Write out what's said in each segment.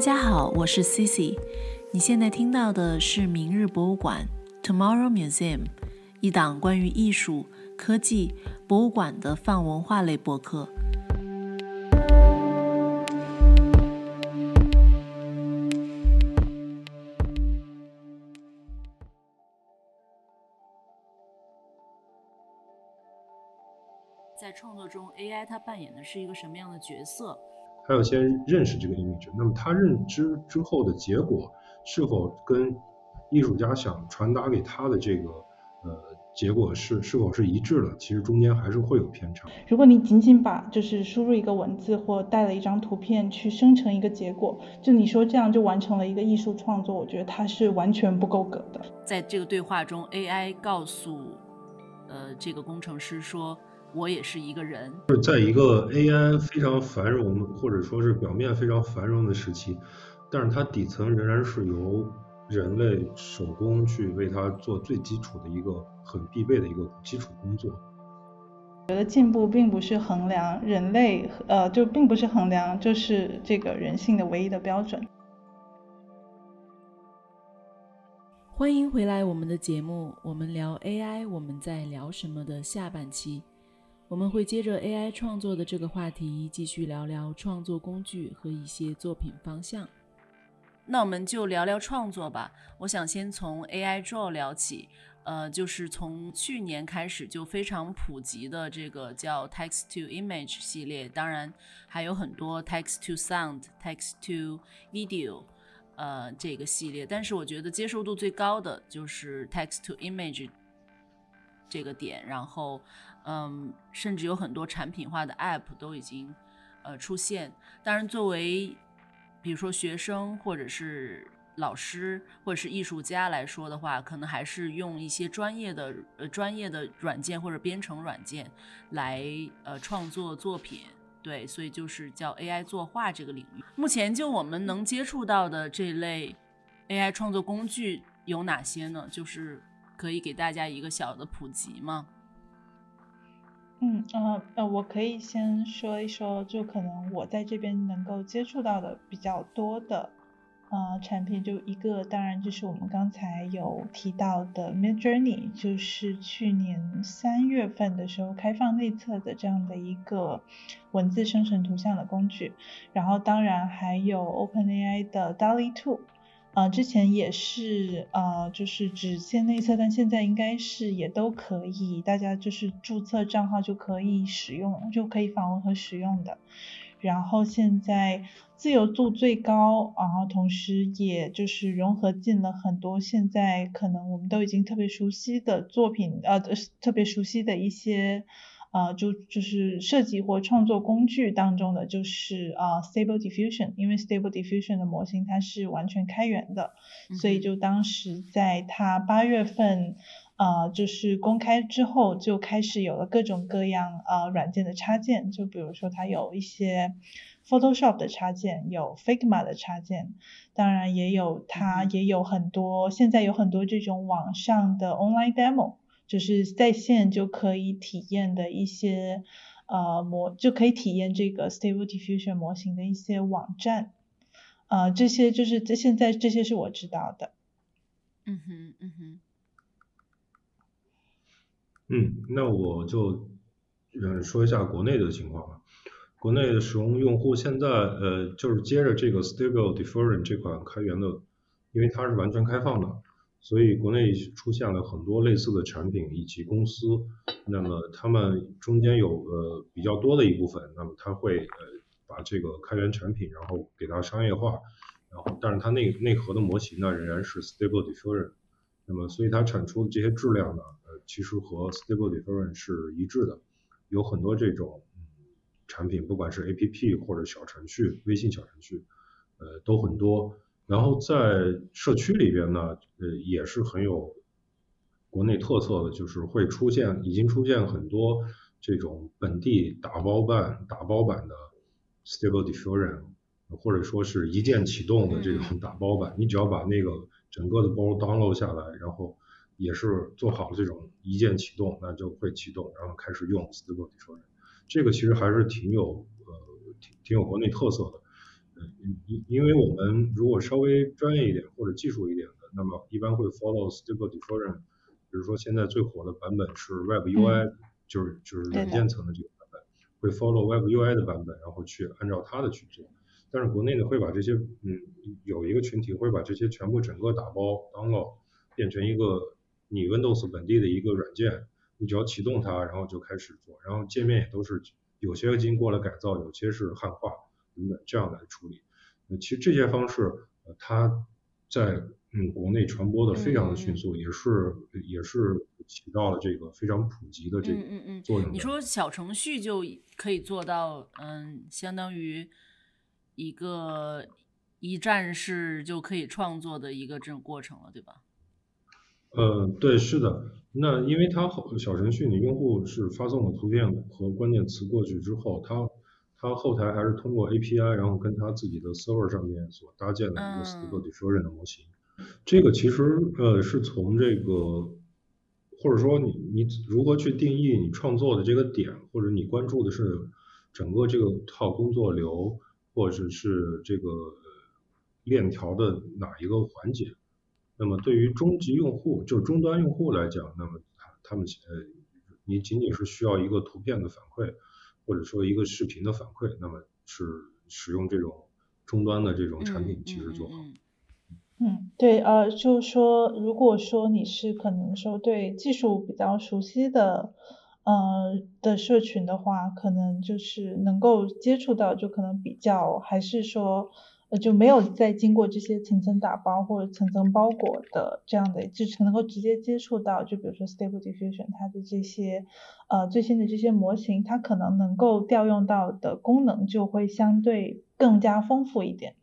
大家好，我是 Cici。你现在听到的是《明日博物馆》（Tomorrow Museum），一档关于艺术、科技、博物馆的泛文化类播客。在创作中，AI 它扮演的是一个什么样的角色？他要先认识这个 image，那么他认知之后的结果是否跟艺术家想传达给他的这个呃结果是是否是一致的？其实中间还是会有偏差。如果你仅仅把就是输入一个文字或带了一张图片去生成一个结果，就你说这样就完成了一个艺术创作，我觉得它是完全不够格的。在这个对话中，AI 告诉呃这个工程师说。我也是一个人，就是在一个 AI 非常繁荣或者说是表面非常繁荣的时期，但是它底层仍然是由人类手工去为它做最基础的一个很必备的一个基础工作。我觉得进步并不是衡量人类，呃，就并不是衡量就是这个人性的唯一的标准。欢迎回来我们的节目，我们聊 AI，我们在聊什么的下半期。我们会接着 AI 创作的这个话题，继续聊聊创作工具和一些作品方向。那我们就聊聊创作吧。我想先从 AI Draw 聊起，呃，就是从去年开始就非常普及的这个叫 Text to Image 系列，当然还有很多 Text to Sound、Text to Video，呃，这个系列。但是我觉得接受度最高的就是 Text to Image 这个点，然后。嗯，甚至有很多产品化的 App 都已经呃出现。当然，作为比如说学生或者是老师或者是艺术家来说的话，可能还是用一些专业的呃专业的软件或者编程软件来呃创作作品。对，所以就是叫 AI 作画这个领域。目前就我们能接触到的这类 AI 创作工具有哪些呢？就是可以给大家一个小的普及吗？嗯呃呃，我可以先说一说，就可能我在这边能够接触到的比较多的呃产品，就一个，当然就是我们刚才有提到的 Mid Journey，就是去年三月份的时候开放内测的这样的一个文字生成图像的工具，然后当然还有 OpenAI 的 DALL-E 2。啊，之前也是呃，就是只限内测，但现在应该是也都可以，大家就是注册账号就可以使用，就可以访问和使用的。然后现在自由度最高，然后同时也就是融合进了很多现在可能我们都已经特别熟悉的作品，呃，特别熟悉的一些。呃，就就是设计或创作工具当中的就是呃 Stable Diffusion，因为 Stable Diffusion 的模型它是完全开源的，所以就当时在它八月份呃就是公开之后，就开始有了各种各样呃软件的插件，就比如说它有一些 Photoshop 的插件，有 Figma 的插件，当然也有它也有很多，现在有很多这种网上的 Online Demo。就是在线就可以体验的一些呃模，就可以体验这个 Stable Diffusion 模型的一些网站，呃，这些就是这现在这些是我知道的。嗯哼，嗯哼。嗯，那我就嗯说一下国内的情况吧。国内的使用用户现在呃就是接着这个 Stable Diffusion 这款开源的，因为它是完全开放的。所以国内出现了很多类似的产品以及公司，那么他们中间有呃比较多的一部分，那么他会呃把这个开源产品然后给它商业化，然后但是它内内核的模型呢仍然是 Stable Diffusion，那么所以它产出的这些质量呢呃其实和 Stable Diffusion 是一致的，有很多这种嗯产品不管是 A P P 或者小程序，微信小程序呃都很多。然后在社区里边呢，呃，也是很有国内特色的，就是会出现，已经出现很多这种本地打包办、打包版的 Stable Diffusion，或者说是一键启动的这种打包版。你只要把那个整个的包 download 下来，然后也是做好了这种一键启动，那就会启动，然后开始用 Stable Diffusion。这个其实还是挺有呃挺挺有国内特色的。因因为我们如果稍微专业一点或者技术一点的，那么一般会 follow Stable Diffusion，比如说现在最火的版本是 Web UI，就是就是软件层的这个版本，会 follow Web UI 的版本，然后去按照它的去做。但是国内呢会把这些，嗯，有一个群体会把这些全部整个打包 download，变成一个你 Windows 本地的一个软件，你只要启动它，然后就开始做，然后界面也都是有些经过了改造，有些是汉化等等这样来处理。那其实这些方式，呃，它在嗯国内传播的非常的迅速，也是也是起到了这个非常普及的这个作用。你说小程序就可以做到，嗯，相当于。一个一站式就可以创作的一个这种过程了，对吧？呃，对，是的。那因为它后小程序，你用户是发送了图片和关键词过去之后，它它后台还是通过 API，然后跟它自己的 server 上面所搭建的一个 Stable Diffusion 的模型。这个其实呃是从这个或者说你你如何去定义你创作的这个点，或者你关注的是整个这个套工作流。或者是这个链条的哪一个环节？那么对于终极用户，就是终端用户来讲，那么他他们呃，你仅仅是需要一个图片的反馈，或者说一个视频的反馈，那么是使用这种终端的这种产品其实就好。嗯，对，呃，就是说，如果说你是可能说对技术比较熟悉的。呃的社群的话，可能就是能够接触到，就可能比较还是说，呃就没有再经过这些层层打包或者层层包裹的这样的，就是能够直接接触到，就比如说 Stable Diffusion 它的这些呃最新的这些模型，它可能能够调用到的功能就会相对更加丰富一点。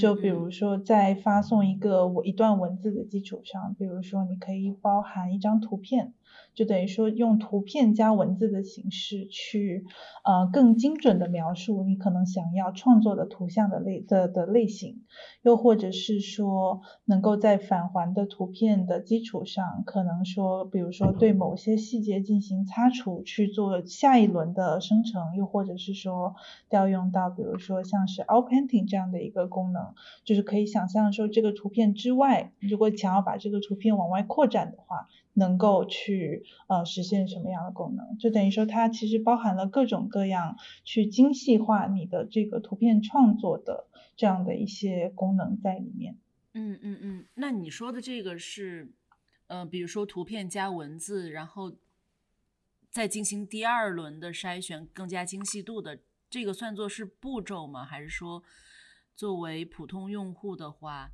就比如说在发送一个我一段文字的基础上，比如说你可以包含一张图片。就等于说用图片加文字的形式去，呃，更精准的描述你可能想要创作的图像的类的的类型，又或者是说能够在返还的图片的基础上，可能说，比如说对某些细节进行擦除，去做下一轮的生成，又或者是说调用到，比如说像是 Outpainting 这样的一个功能，就是可以想象说这个图片之外，如果想要把这个图片往外扩展的话。能够去呃实现什么样的功能？就等于说它其实包含了各种各样去精细化你的这个图片创作的这样的一些功能在里面。嗯嗯嗯，那你说的这个是呃，比如说图片加文字，然后再进行第二轮的筛选，更加精细度的，这个算作是步骤吗？还是说作为普通用户的话，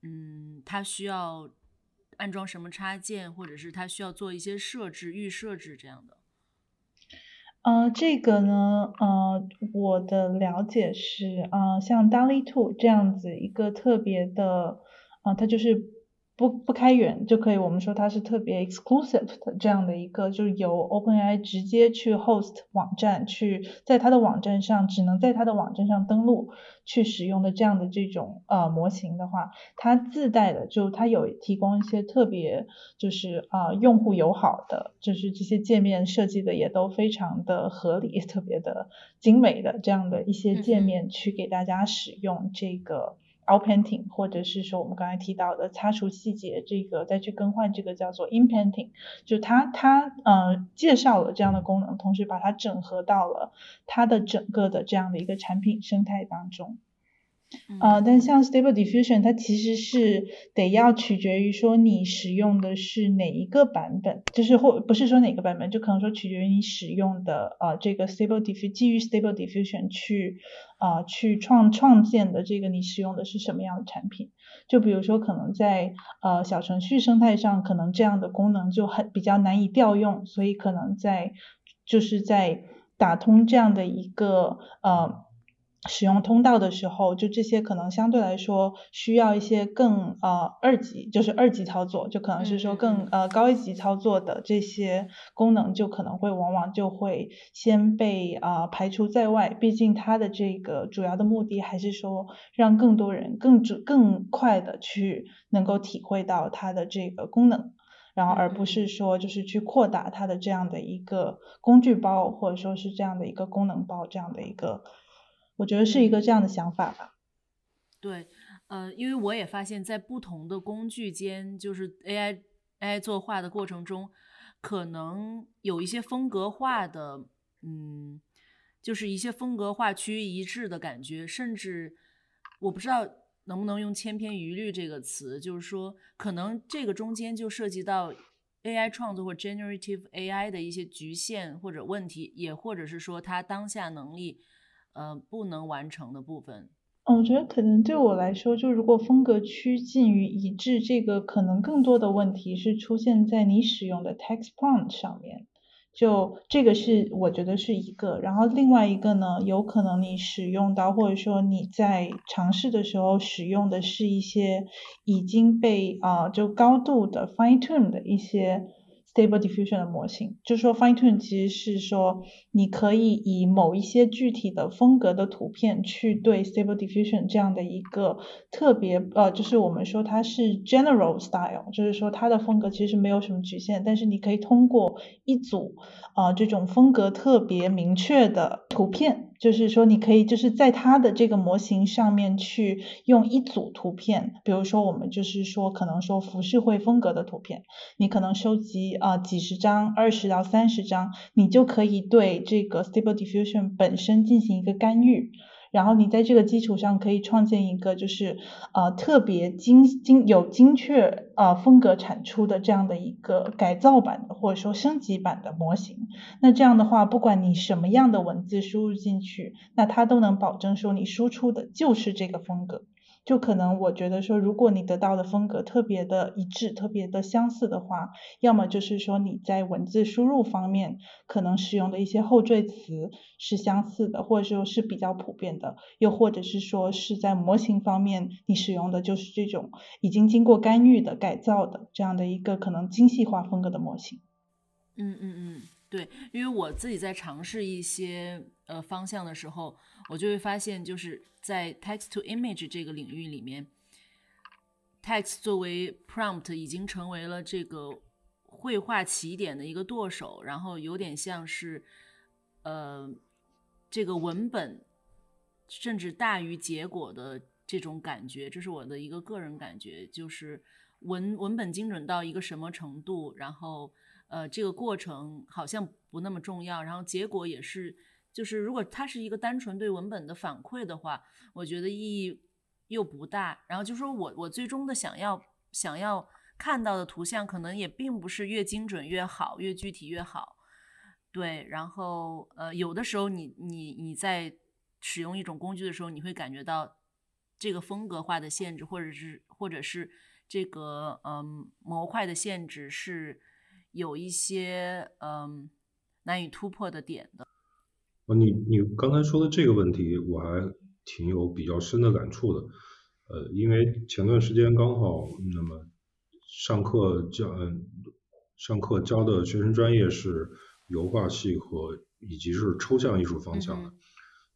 嗯，它需要？安装什么插件，或者是它需要做一些设置、预设置这样的。呃，这个呢，呃，我的了解是，呃，像 DALL-E Two 这样子一个特别的，啊，它就是。不不开源就可以，我们说它是特别 exclusive 的这样的一个，就是由 OpenAI 直接去 host 网站，去在它的网站上只能在它的网站上登录去使用的这样的这种呃模型的话，它自带的就它有提供一些特别就是啊用户友好的，就是这些界面设计的也都非常的合理，特别的精美的这样的一些界面去给大家使用这个。Outpainting，或者是说我们刚才提到的擦除细节，这个再去更换这个叫做 Inpainting，就它它呃介绍了这样的功能，同时把它整合到了它的整个的这样的一个产品生态当中。呃，但像 Stable Diffusion，它其实是得要取决于说你使用的是哪一个版本，就是或不是说哪个版本，就可能说取决于你使用的呃这个 Stable Diffusion 基于 Stable Diffusion 去啊去创创建的这个你使用的是什么样的产品？就比如说可能在呃小程序生态上，可能这样的功能就很比较难以调用，所以可能在就是在打通这样的一个呃。使用通道的时候，就这些可能相对来说需要一些更呃二级，就是二级操作，就可能是说更呃高一级操作的这些功能，就可能会往往就会先被啊排除在外。毕竟它的这个主要的目的还是说让更多人更主更快的去能够体会到它的这个功能，然后而不是说就是去扩大它的这样的一个工具包，或者说是这样的一个功能包这样的一个。我觉得是一个这样的想法吧。对，呃，因为我也发现，在不同的工具间，就是 AI AI 作画的过程中，可能有一些风格化的，嗯，就是一些风格化趋于一致的感觉，甚至我不知道能不能用千篇一律这个词，就是说，可能这个中间就涉及到 AI 创作或 generative AI 的一些局限或者问题，也或者是说它当下能力，呃，不能完成的部分。嗯，我觉得可能对我来说，就如果风格趋近于一致，这个可能更多的问题是出现在你使用的 text prompt 上面。就这个是我觉得是一个，然后另外一个呢，有可能你使用到或者说你在尝试的时候使用的是一些已经被啊就高度的 fine tune 的一些。Stable Diffusion 的模型，就是说 Fine Tune 其实是说，你可以以某一些具体的风格的图片去对 Stable Diffusion 这样的一个特别呃，就是我们说它是 General Style，就是说它的风格其实没有什么局限，但是你可以通过一组啊这种风格特别明确的图片。就是说，你可以就是在它的这个模型上面去用一组图片，比如说我们就是说可能说服饰会风格的图片，你可能收集啊几十张、二十到三十张，你就可以对这个 Stable Diffusion 本身进行一个干预。然后你在这个基础上可以创建一个就是呃特别精精有精确呃风格产出的这样的一个改造版的或者说升级版的模型。那这样的话，不管你什么样的文字输入进去，那它都能保证说你输出的就是这个风格。就可能我觉得说，如果你得到的风格特别的一致、特别的相似的话，要么就是说你在文字输入方面可能使用的一些后缀词是相似的，或者说是比较普遍的，又或者是说是在模型方面你使用的就是这种已经经过干预的改造的这样的一个可能精细化风格的模型。嗯嗯嗯。对，因为我自己在尝试一些呃方向的时候，我就会发现，就是在 text to image 这个领域里面，text 作为 prompt 已经成为了这个绘画起点的一个舵手，然后有点像是呃这个文本甚至大于结果的这种感觉，这是我的一个个人感觉，就是文文本精准到一个什么程度，然后。呃，这个过程好像不那么重要，然后结果也是，就是如果它是一个单纯对文本的反馈的话，我觉得意义又不大。然后就说我我最终的想要想要看到的图像，可能也并不是越精准越好，越具体越好。对，然后呃，有的时候你你你在使用一种工具的时候，你会感觉到这个风格化的限制，或者是或者是这个嗯模块的限制是。有一些嗯难以突破的点的。哦，你你刚才说的这个问题，我还挺有比较深的感触的。呃，因为前段时间刚好那么上课教嗯上课教的学生专业是油画系和以及是抽象艺术方向的。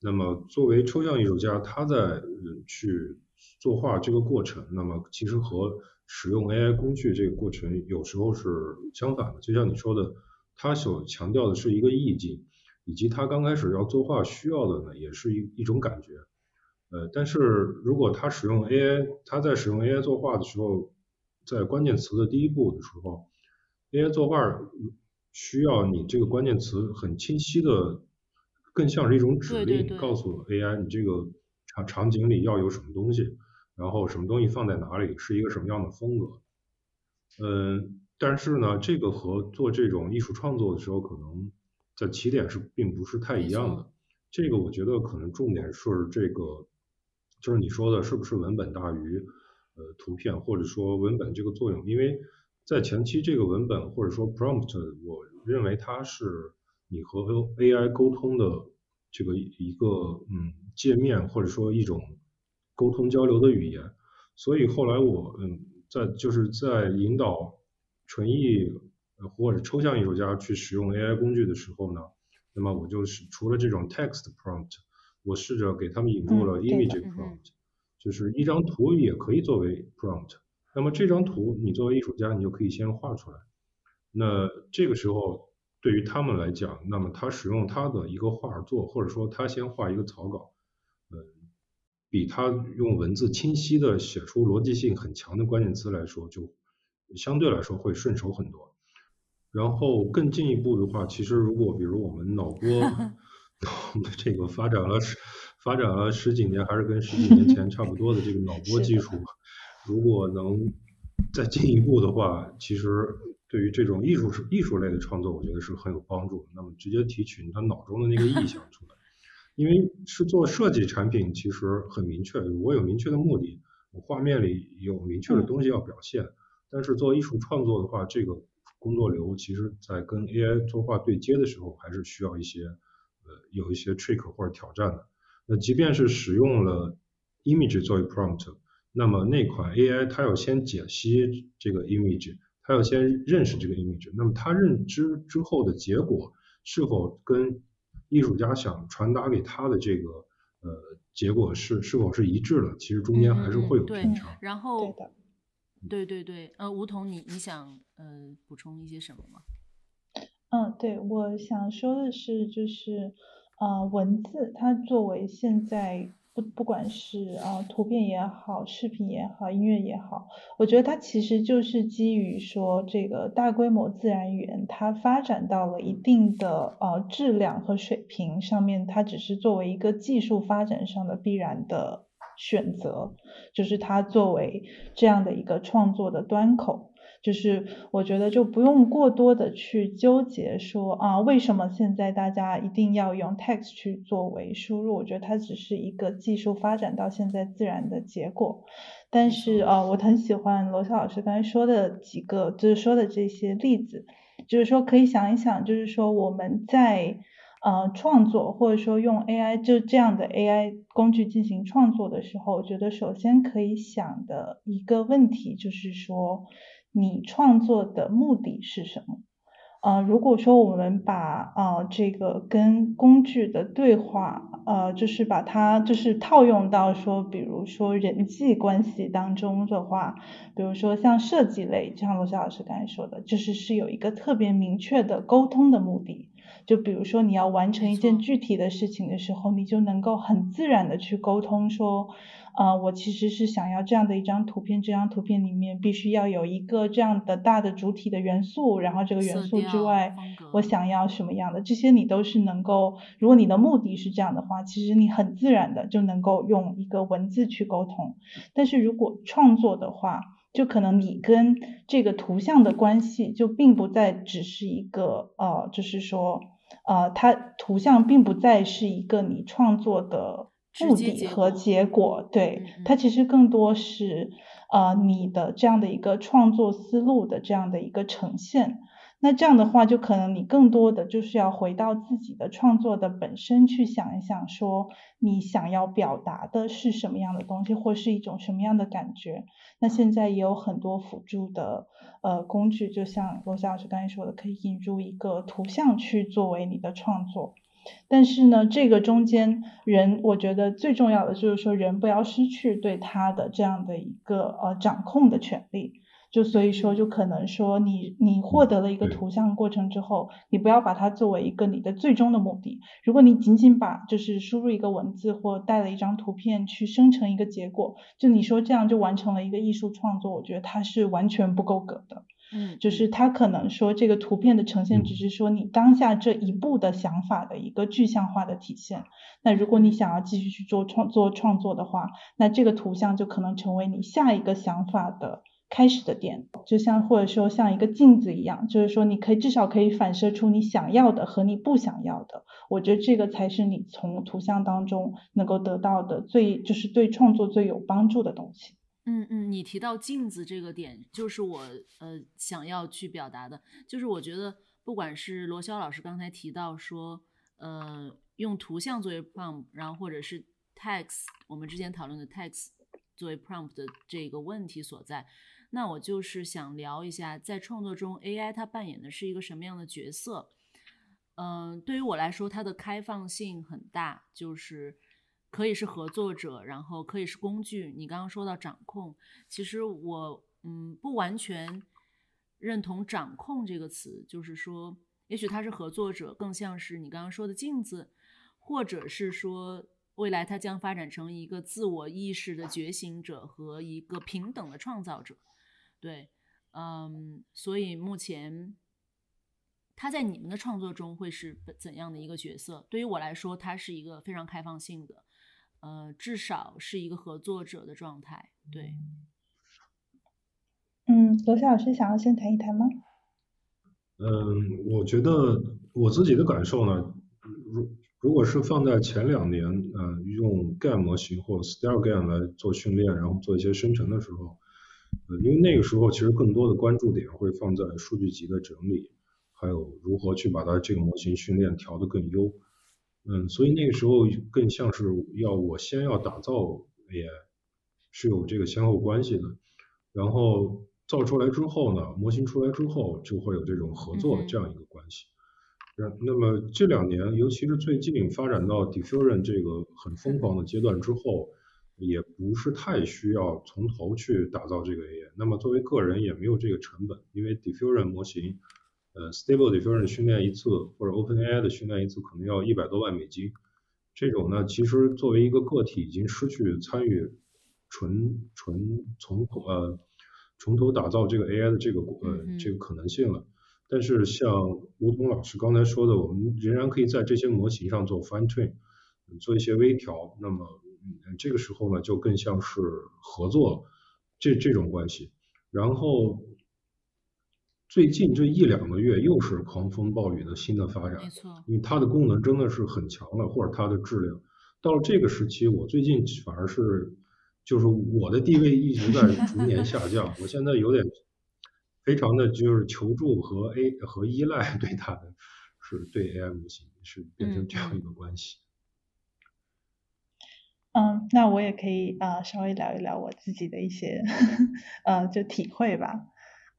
那么作为抽象艺术家，他在去作画这个过程，那么其实和使用 AI 工具这个过程有时候是相反的，就像你说的，他所强调的是一个意境，以及他刚开始要作画需要的呢，也是一一种感觉。呃，但是如果他使用 AI，他在使用 AI 作画的时候，在关键词的第一步的时候，AI 作画需要你这个关键词很清晰的，更像是一种指令，告诉 AI 你这个场场景里要有什么东西。然后什么东西放在哪里，是一个什么样的风格？嗯，但是呢，这个和做这种艺术创作的时候，可能在起点是并不是太一样的。这个我觉得可能重点是这个，就是你说的是不是文本大于呃图片，或者说文本这个作用？因为在前期这个文本或者说 prompt，我认为它是你和 AI 沟通的这个一个嗯界面，或者说一种。沟通交流的语言，所以后来我嗯在就是在引导纯艺或者抽象艺术家去使用 AI 工具的时候呢，那么我就是除了这种 text prompt，我试着给他们引入了 image prompt，就是一张图也可以作为 prompt，那么这张图你作为艺术家你就可以先画出来，那这个时候对于他们来讲，那么他使用他的一个画作或者说他先画一个草稿。比他用文字清晰的写出逻辑性很强的关键词来说，就相对来说会顺手很多。然后更进一步的话，其实如果比如我们脑波 这个发展了十发展了十几年，还是跟十几年前差不多的这个脑波 技术，如果能再进一步的话，其实对于这种艺术艺术类的创作，我觉得是很有帮助。那么直接提取他脑中的那个意象出来，因为是做设计产品，其实很明确，我有明确的目的，我画面里有明确的东西要表现。但是做艺术创作的话，这个工作流其实在跟 AI 作画对接的时候，还是需要一些呃有一些 trick 或者挑战的。那即便是使用了 image 作为 prompt，那么那款 AI 它要先解析这个 image，它要先认识这个 image，那么它认知之后的结果是否跟艺术家想传达给他的这个呃结果是是否是一致的？其实中间还是会有偏差。然后。对对对，呃，吴桐，你你想呃补充一些什么吗？嗯，对，我想说的是，就是呃，文字它作为现在不不管是啊图片也好，视频也好，音乐也好，我觉得它其实就是基于说这个大规模自然语言它发展到了一定的呃质量和水平上面，它只是作为一个技术发展上的必然的。选择就是它作为这样的一个创作的端口，就是我觉得就不用过多的去纠结说啊，为什么现在大家一定要用 text 去作为输入？我觉得它只是一个技术发展到现在自然的结果。但是啊，我很喜欢罗霄老师刚才说的几个，就是说的这些例子，就是说可以想一想，就是说我们在。呃，创作或者说用 AI 就这样的 AI 工具进行创作的时候，我觉得首先可以想的一个问题就是说，你创作的目的是什么？呃，如果说我们把呃这个跟工具的对话，呃，就是把它就是套用到说，比如说人际关系当中的话，比如说像设计类，就像罗翔老师刚才说的，就是是有一个特别明确的沟通的目的。就比如说你要完成一件具体的事情的时候，你就能够很自然的去沟通说，呃，我其实是想要这样的一张图片，这张图片里面必须要有一个这样的大的主体的元素，然后这个元素之外，我想要什么样的，这些你都是能够，如果你的目的是这样的话，其实你很自然的就能够用一个文字去沟通。但是如果创作的话，就可能你跟这个图像的关系就并不再只是一个呃，就是说呃，它图像并不再是一个你创作的目的和结果，对，它其实更多是呃你的这样的一个创作思路的这样的一个呈现。那这样的话，就可能你更多的就是要回到自己的创作的本身去想一想，说你想要表达的是什么样的东西，或是一种什么样的感觉。那现在也有很多辅助的呃工具，就像罗夏老师刚才说的，可以引入一个图像去作为你的创作。但是呢，这个中间人，我觉得最重要的就是说，人不要失去对他的这样的一个呃掌控的权利。就所以说，就可能说你你获得了一个图像过程之后，你不要把它作为一个你的最终的目的。如果你仅仅把就是输入一个文字或带了一张图片去生成一个结果，就你说这样就完成了一个艺术创作，我觉得它是完全不够格的。嗯，就是它可能说这个图片的呈现只是说你当下这一步的想法的一个具象化的体现。那如果你想要继续去做创做创作的话，那这个图像就可能成为你下一个想法的。开始的点，就像或者说像一个镜子一样，就是说你可以至少可以反射出你想要的和你不想要的。我觉得这个才是你从图像当中能够得到的最，就是对创作最有帮助的东西。嗯嗯，你提到镜子这个点，就是我呃想要去表达的，就是我觉得不管是罗霄老师刚才提到说，呃，用图像作为 prompt，然后或者是 text，我们之前讨论的 text 作为 prompt 的这个问题所在。那我就是想聊一下，在创作中，AI 它扮演的是一个什么样的角色？嗯，对于我来说，它的开放性很大，就是可以是合作者，然后可以是工具。你刚刚说到掌控，其实我嗯不完全认同“掌控”这个词，就是说，也许它是合作者，更像是你刚刚说的镜子，或者是说。未来它将发展成一个自我意识的觉醒者和一个平等的创造者。对，嗯，所以目前他在你们的创作中会是怎样的一个角色？对于我来说，他是一个非常开放性的，呃，至少是一个合作者的状态。对。嗯，罗夏老师想要先谈一谈吗？嗯，我觉得我自己的感受呢，如如果是放在前两年，呃，用 GAN 模型或 Style GAN 来做训练，然后做一些生成的时候，呃，因为那个时候其实更多的关注点会放在数据集的整理，还有如何去把它这个模型训练调得更优，嗯，所以那个时候更像是要我先要打造 AI，是有这个先后关系的，然后。造出来之后呢，模型出来之后就会有这种合作这样一个关系。那那么这两年，尤其是最近发展到 diffusion 这个很疯狂的阶段之后，也不是太需要从头去打造这个 AI。那么作为个人也没有这个成本，因为 diffusion 模型，呃，stable diffusion 训练一次或者 OpenAI 的训练一次可能要一百多万美金。这种呢，其实作为一个个体已经失去参与纯纯从呃。从头打造这个 AI 的这个呃这个可能性了，但是像吴桐老师刚才说的，我们仍然可以在这些模型上做 fine tune，做一些微调。那么这个时候呢，就更像是合作这这种关系。然后最近这一两个月又是狂风暴雨的新的发展，没错，因为它的功能真的是很强了，或者它的质量到了这个时期，我最近反而是。就是我的地位一直在逐年下降，我现在有点非常的就是求助和 A 和依赖 对它的，是对 AI 模型是变成这样一个关系。嗯，嗯那我也可以啊稍微聊一聊我自己的一些 呃就体会吧。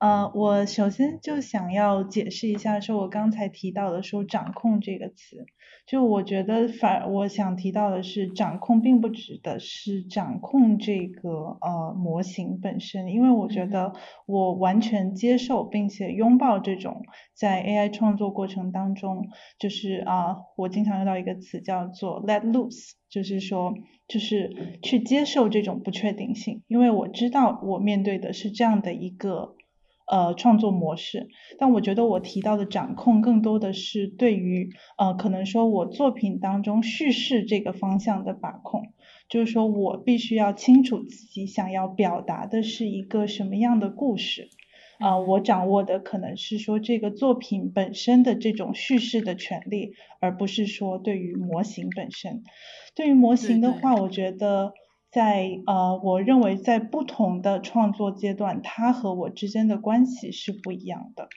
呃，我首先就想要解释一下，说我刚才提到的说“掌控”这个词，就我觉得反我想提到的是，掌控并不指的是掌控这个呃模型本身，因为我觉得我完全接受并且拥抱这种在 AI 创作过程当中，就是啊，我经常用到一个词叫做 “let loose”，就是说就是去接受这种不确定性，因为我知道我面对的是这样的一个。呃，创作模式，但我觉得我提到的掌控更多的是对于呃，可能说我作品当中叙事这个方向的把控，就是说我必须要清楚自己想要表达的是一个什么样的故事，啊，我掌握的可能是说这个作品本身的这种叙事的权利，而不是说对于模型本身。对于模型的话，我觉得。在呃，我认为在不同的创作阶段，它和我之间的关系是不一样的。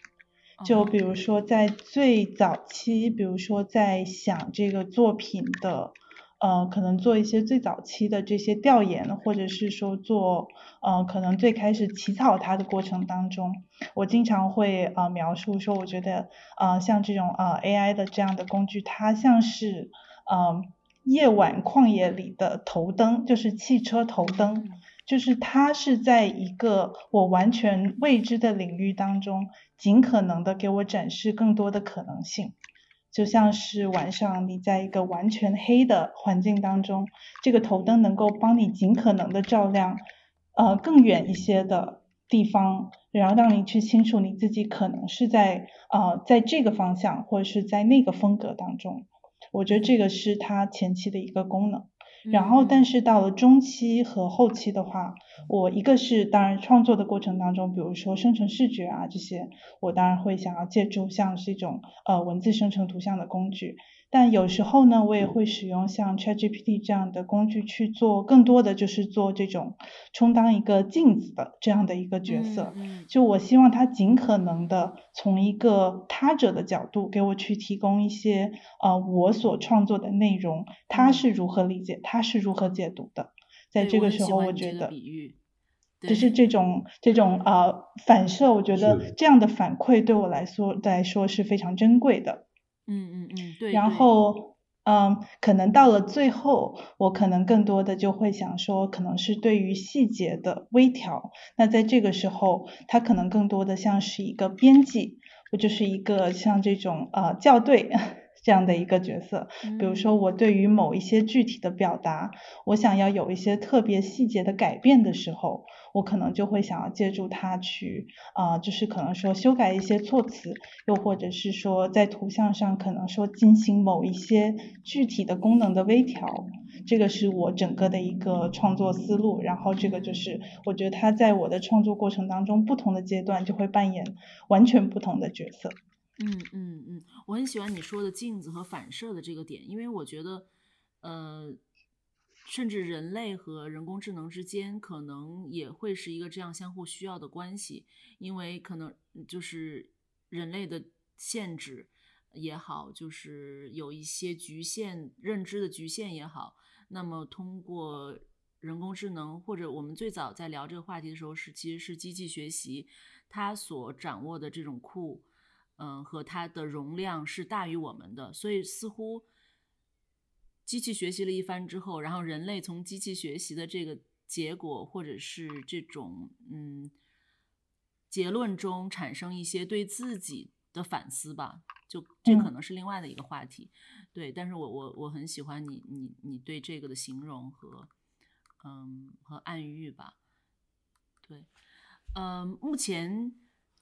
就比如说在最早期，比如说在想这个作品的，呃，可能做一些最早期的这些调研，或者是说做，呃，可能最开始起草它的过程当中，我经常会呃描述说，我觉得呃像这种呃 AI 的这样的工具，它像是嗯。夜晚旷野里的头灯，就是汽车头灯，就是它是在一个我完全未知的领域当中，尽可能的给我展示更多的可能性。就像是晚上你在一个完全黑的环境当中，这个头灯能够帮你尽可能的照亮，呃更远一些的地方，然后让你去清楚你自己可能是在呃在这个方向或者是在那个风格当中。我觉得这个是它前期的一个功能，然后但是到了中期和后期的话，我一个是当然创作的过程当中，比如说生成视觉啊这些，我当然会想要借助像是一种呃文字生成图像的工具。但有时候呢，我也会使用像 ChatGPT 这样的工具去做更多的，就是做这种充当一个镜子的这样的一个角色。就我希望它尽可能的从一个他者的角度给我去提供一些呃我所创作的内容，他是如何理解，他是如何解读的。在这个时候，我觉得就是这种这种呃反射，我觉得这样的反馈对我来说来说是非常珍贵的。嗯嗯嗯，对。然后，嗯，可能到了最后，我可能更多的就会想说，可能是对于细节的微调。那在这个时候，它可能更多的像是一个编辑，或就是一个像这种呃校对，这样的一个角色。比如说我对于某一些具体的表达，我想要有一些特别细节的改变的时候。我可能就会想要借助它去，啊，就是可能说修改一些措辞，又或者是说在图像上可能说进行某一些具体的功能的微调，这个是我整个的一个创作思路。然后这个就是我觉得它在我的创作过程当中，不同的阶段就会扮演完全不同的角色。嗯嗯嗯，我很喜欢你说的镜子和反射的这个点，因为我觉得，呃。甚至人类和人工智能之间可能也会是一个这样相互需要的关系，因为可能就是人类的限制也好，就是有一些局限认知的局限也好，那么通过人工智能或者我们最早在聊这个话题的时候是其实是机器学习，它所掌握的这种库，嗯，和它的容量是大于我们的，所以似乎。机器学习了一番之后，然后人类从机器学习的这个结果，或者是这种嗯结论中产生一些对自己的反思吧，就这可能是另外的一个话题。对，但是我我我很喜欢你你你对这个的形容和嗯和暗喻吧。对，嗯，目前。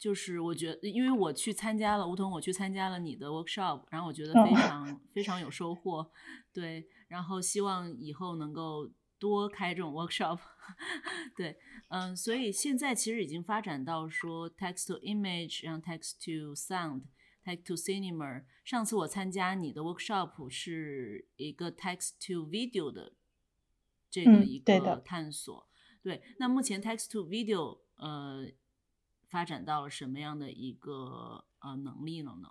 就是我觉得，因为我去参加了梧桐，我去参加了你的 workshop，然后我觉得非常非常有收获，对，然后希望以后能够多开这种 workshop，对，嗯，所以现在其实已经发展到说 text to image，然后 text to sound，text to cinema。上次我参加你的 workshop 是一个 text to video 的这个一个探索，对，那目前 text to video，呃。发展到了什么样的一个呃能力了呢？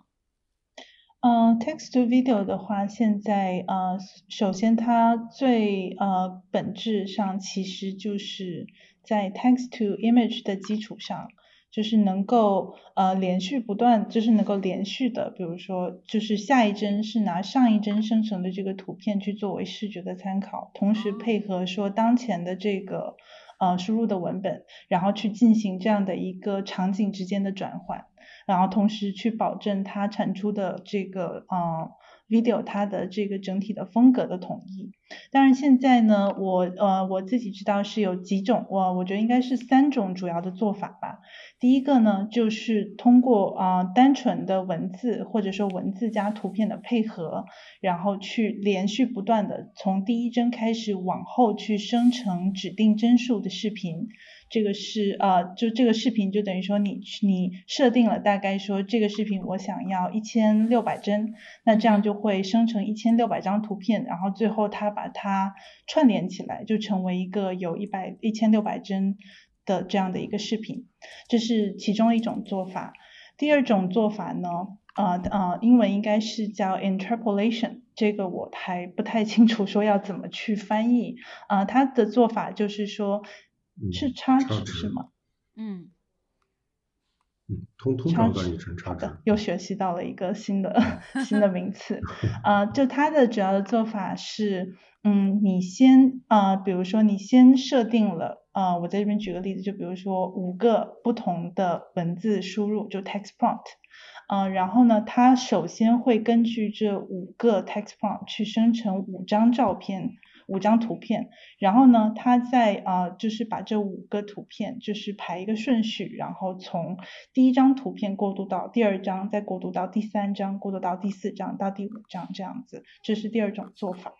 嗯，text to video 的话，现在呃，首先它最呃本质上其实就是在 text to image 的基础上，就是能够呃连续不断，就是能够连续的，比如说就是下一帧是拿上一帧生成的这个图片去作为视觉的参考，同时配合说当前的这个。呃，输入的文本，然后去进行这样的一个场景之间的转换，然后同时去保证它产出的这个呃 video 它的这个整体的风格的统一。当然现在呢，我呃我自己知道是有几种，我我觉得应该是三种主要的做法吧。第一个呢，就是通过啊单纯的文字或者说文字加图片的配合，然后去连续不断的从第一帧开始往后去生成指定帧数的视频。这个是呃就这个视频就等于说你你设定了大概说这个视频我想要一千六百帧，那这样就会生成一千六百张图片，然后最后它把它串联起来，就成为一个有一百一千六百帧。的这样的一个视频，这是其中一种做法。第二种做法呢，呃呃，英文应该是叫 interpolation，这个我还不太清楚说要怎么去翻译。啊，它的做法就是说，是差值是吗？嗯。嗯，通通常翻译成差值。又学习到了一个新的 新的名词。呃，就它的主要的做法是，嗯，你先啊，比如说你先设定了。呃，我在这边举个例子，就比如说五个不同的文字输入，就 text prompt，呃，然后呢，它首先会根据这五个 text prompt 去生成五张照片，五张图片，然后呢，他在呃，就是把这五个图片就是排一个顺序，然后从第一张图片过渡到第二张，再过渡到第三张，过渡到第四张，到第五张这样子，这是第二种做法。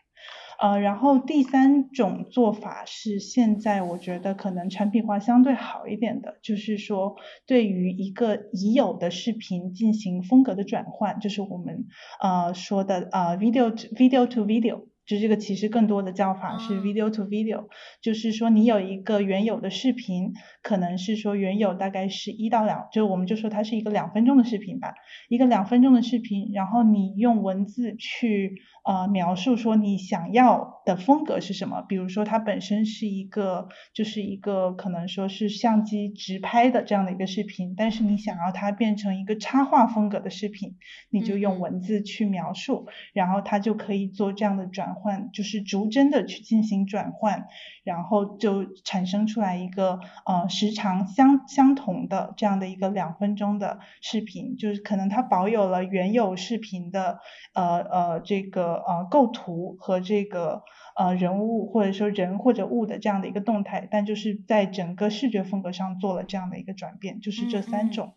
呃，然后第三种做法是现在我觉得可能产品化相对好一点的，就是说对于一个已有的视频进行风格的转换，就是我们呃说的呃 video video to video。就这个其实更多的叫法是 video to video，就是说你有一个原有的视频，可能是说原有大概是一到两，就我们就说它是一个两分钟的视频吧，一个两分钟的视频，然后你用文字去呃描述说你想要的风格是什么，比如说它本身是一个就是一个可能说是相机直拍的这样的一个视频，但是你想要它变成一个插画风格的视频，你就用文字去描述，然后它就可以做这样的转。换，就是逐帧的去进行转换，然后就产生出来一个呃时长相相同的这样的一个两分钟的视频，就是可能它保有了原有视频的呃呃这个呃构图和这个呃人物或者说人或者物的这样的一个动态，但就是在整个视觉风格上做了这样的一个转变，就是这三种。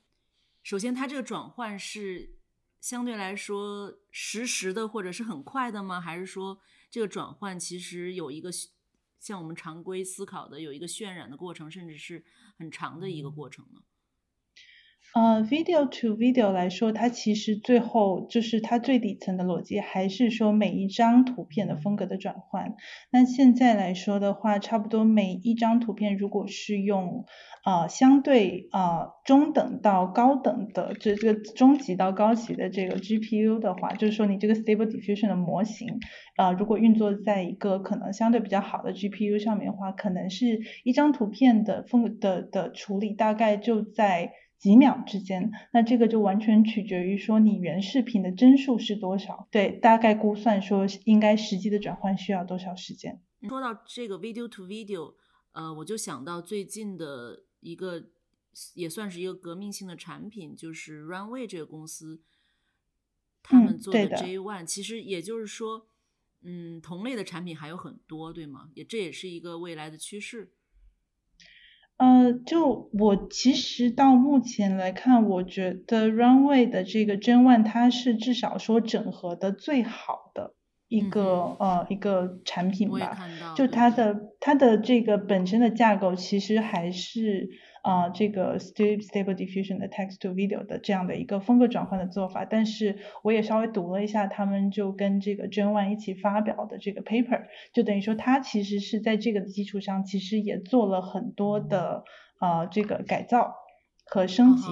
首先，它这个转换是相对来说实时的或者是很快的吗？还是说这个转换其实有一个像我们常规思考的有一个渲染的过程，甚至是很长的一个过程呢？呃，video to video 来说，它其实最后就是它最底层的逻辑，还是说每一张图片的风格的转换。那现在来说的话，差不多每一张图片如果是用呃相对呃中等到高等的这这个中级到高级的这个 GPU 的话，就是说你这个 Stable Diffusion 的模型，呃如果运作在一个可能相对比较好的 GPU 上面的话，可能是一张图片的风的的处理大概就在几秒之间。那这个就完全取决于说你原视频的帧数是多少，对，大概估算说应该实际的转换需要多少时间。说到这个 video to video，呃，我就想到最近的。一个也算是一个革命性的产品，就是 Runway 这个公司，他们做的 J One，其实也就是说，嗯，同类的产品还有很多，对吗？也这也是一个未来的趋势。呃，就我其实到目前来看，我觉得 Runway 的这个 Gen One 它是至少说整合的最好的一个呃一个产品吧。就它的它的这个本身的架构其实还是。啊，这个 stable diffusion 的 text to video 的这样的一个风格转换的做法，但是我也稍微读了一下，他们就跟这个 Gen One 一起发表的这个 paper，就等于说它其实是在这个基础上，其实也做了很多的呃这个改造和升级。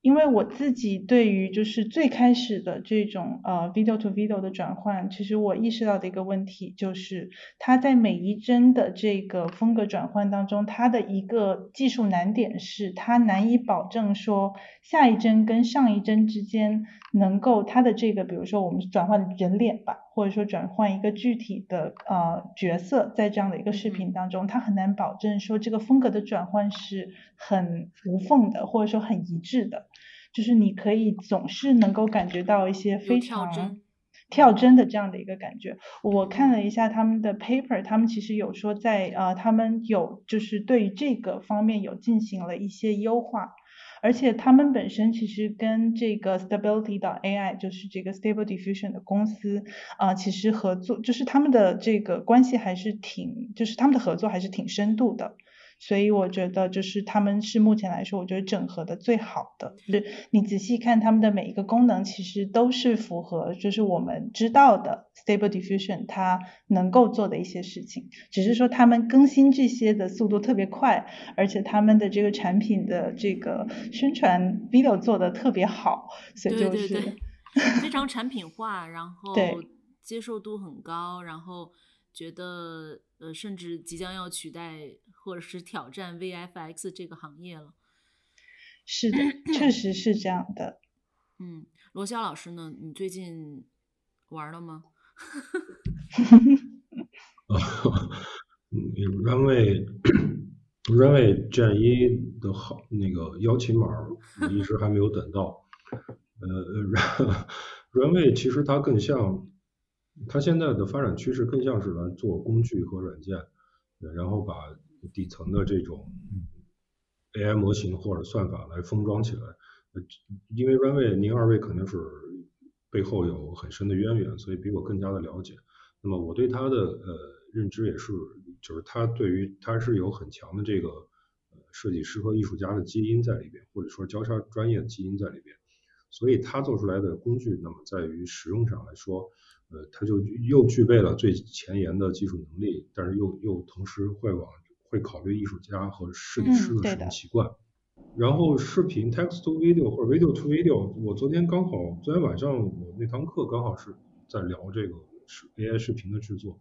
因为我自己对于就是最开始的这种呃 video to video 的转换，其实我意识到的一个问题就是，它在每一帧的这个风格转换当中，它的一个技术难点是，它难以保证说下一帧跟上一帧之间能够它的这个，比如说我们转换人脸吧。或者说转换一个具体的呃角色，在这样的一个视频当中，他很难保证说这个风格的转换是很无缝的，或者说很一致的。就是你可以总是能够感觉到一些非常跳帧的这样的一个感觉。我看了一下他们的 paper，他们其实有说在呃他们有就是对于这个方面有进行了一些优化。而且他们本身其实跟这个 Stability 的 AI，就是这个 Stable Diffusion 的公司啊，其实合作，就是他们的这个关系还是挺，就是他们的合作还是挺深度的。所以我觉得就是他们是目前来说，我觉得整合的最好的。就是你仔细看他们的每一个功能，其实都是符合就是我们知道的 Stable Diffusion 它能够做的一些事情。只是说他们更新这些的速度特别快，而且他们的这个产品的这个宣传 video 做的特别好，所以就是非常产品化，然 后接受度很高，然后觉得呃甚至即将要取代。或者是挑战 VFX 这个行业了，是的，确实是这样的。嗯，罗霄老师呢？你最近玩了吗？呃，Runway Runway 战一的好那个邀请码，我一直还没有等到。呃，Runway 其实它更像，它现在的发展趋势更像是来做工具和软件，然后把底层的这种 AI 模型或者算法来封装起来，因为 Runway 您二位肯定是背后有很深的渊源，所以比我更加的了解。那么我对他的呃认知也是，就是他对于他是有很强的这个呃设计师和艺术家的基因在里边，或者说交叉专业的基因在里边，所以他做出来的工具，那么在于使用上来说，呃，他就又具备了最前沿的技术能力，但是又又同时会往会考虑艺术家和设计师的使用习惯，然后视频 text to video 或者 video to video，我昨天刚好昨天晚上我那堂课刚好是在聊这个是 AI 视频的制作，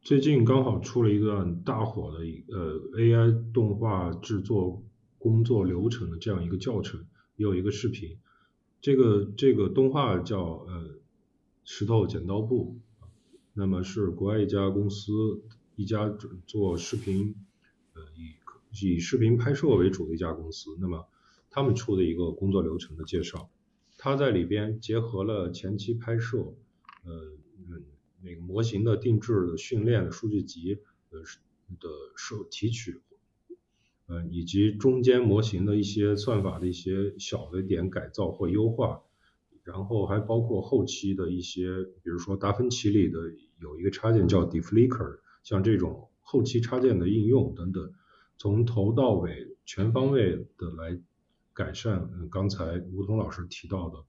最近刚好出了一段大火的一呃 AI 动画制作工作流程的这样一个教程，也有一个视频，这个这个动画叫呃石头剪刀布，那么是国外一家公司，一家做视频，呃以以视频拍摄为主的一家公司，那么他们出的一个工作流程的介绍，他在里边结合了前期拍摄，呃嗯那个模型的定制的训练的数据集呃的受提取，呃以及中间模型的一些算法的一些小的点改造或优化。然后还包括后期的一些，比如说达芬奇里的有一个插件叫 Deflicker，像这种后期插件的应用等等，从头到尾全方位的来改善。嗯，刚才吴彤老师提到的，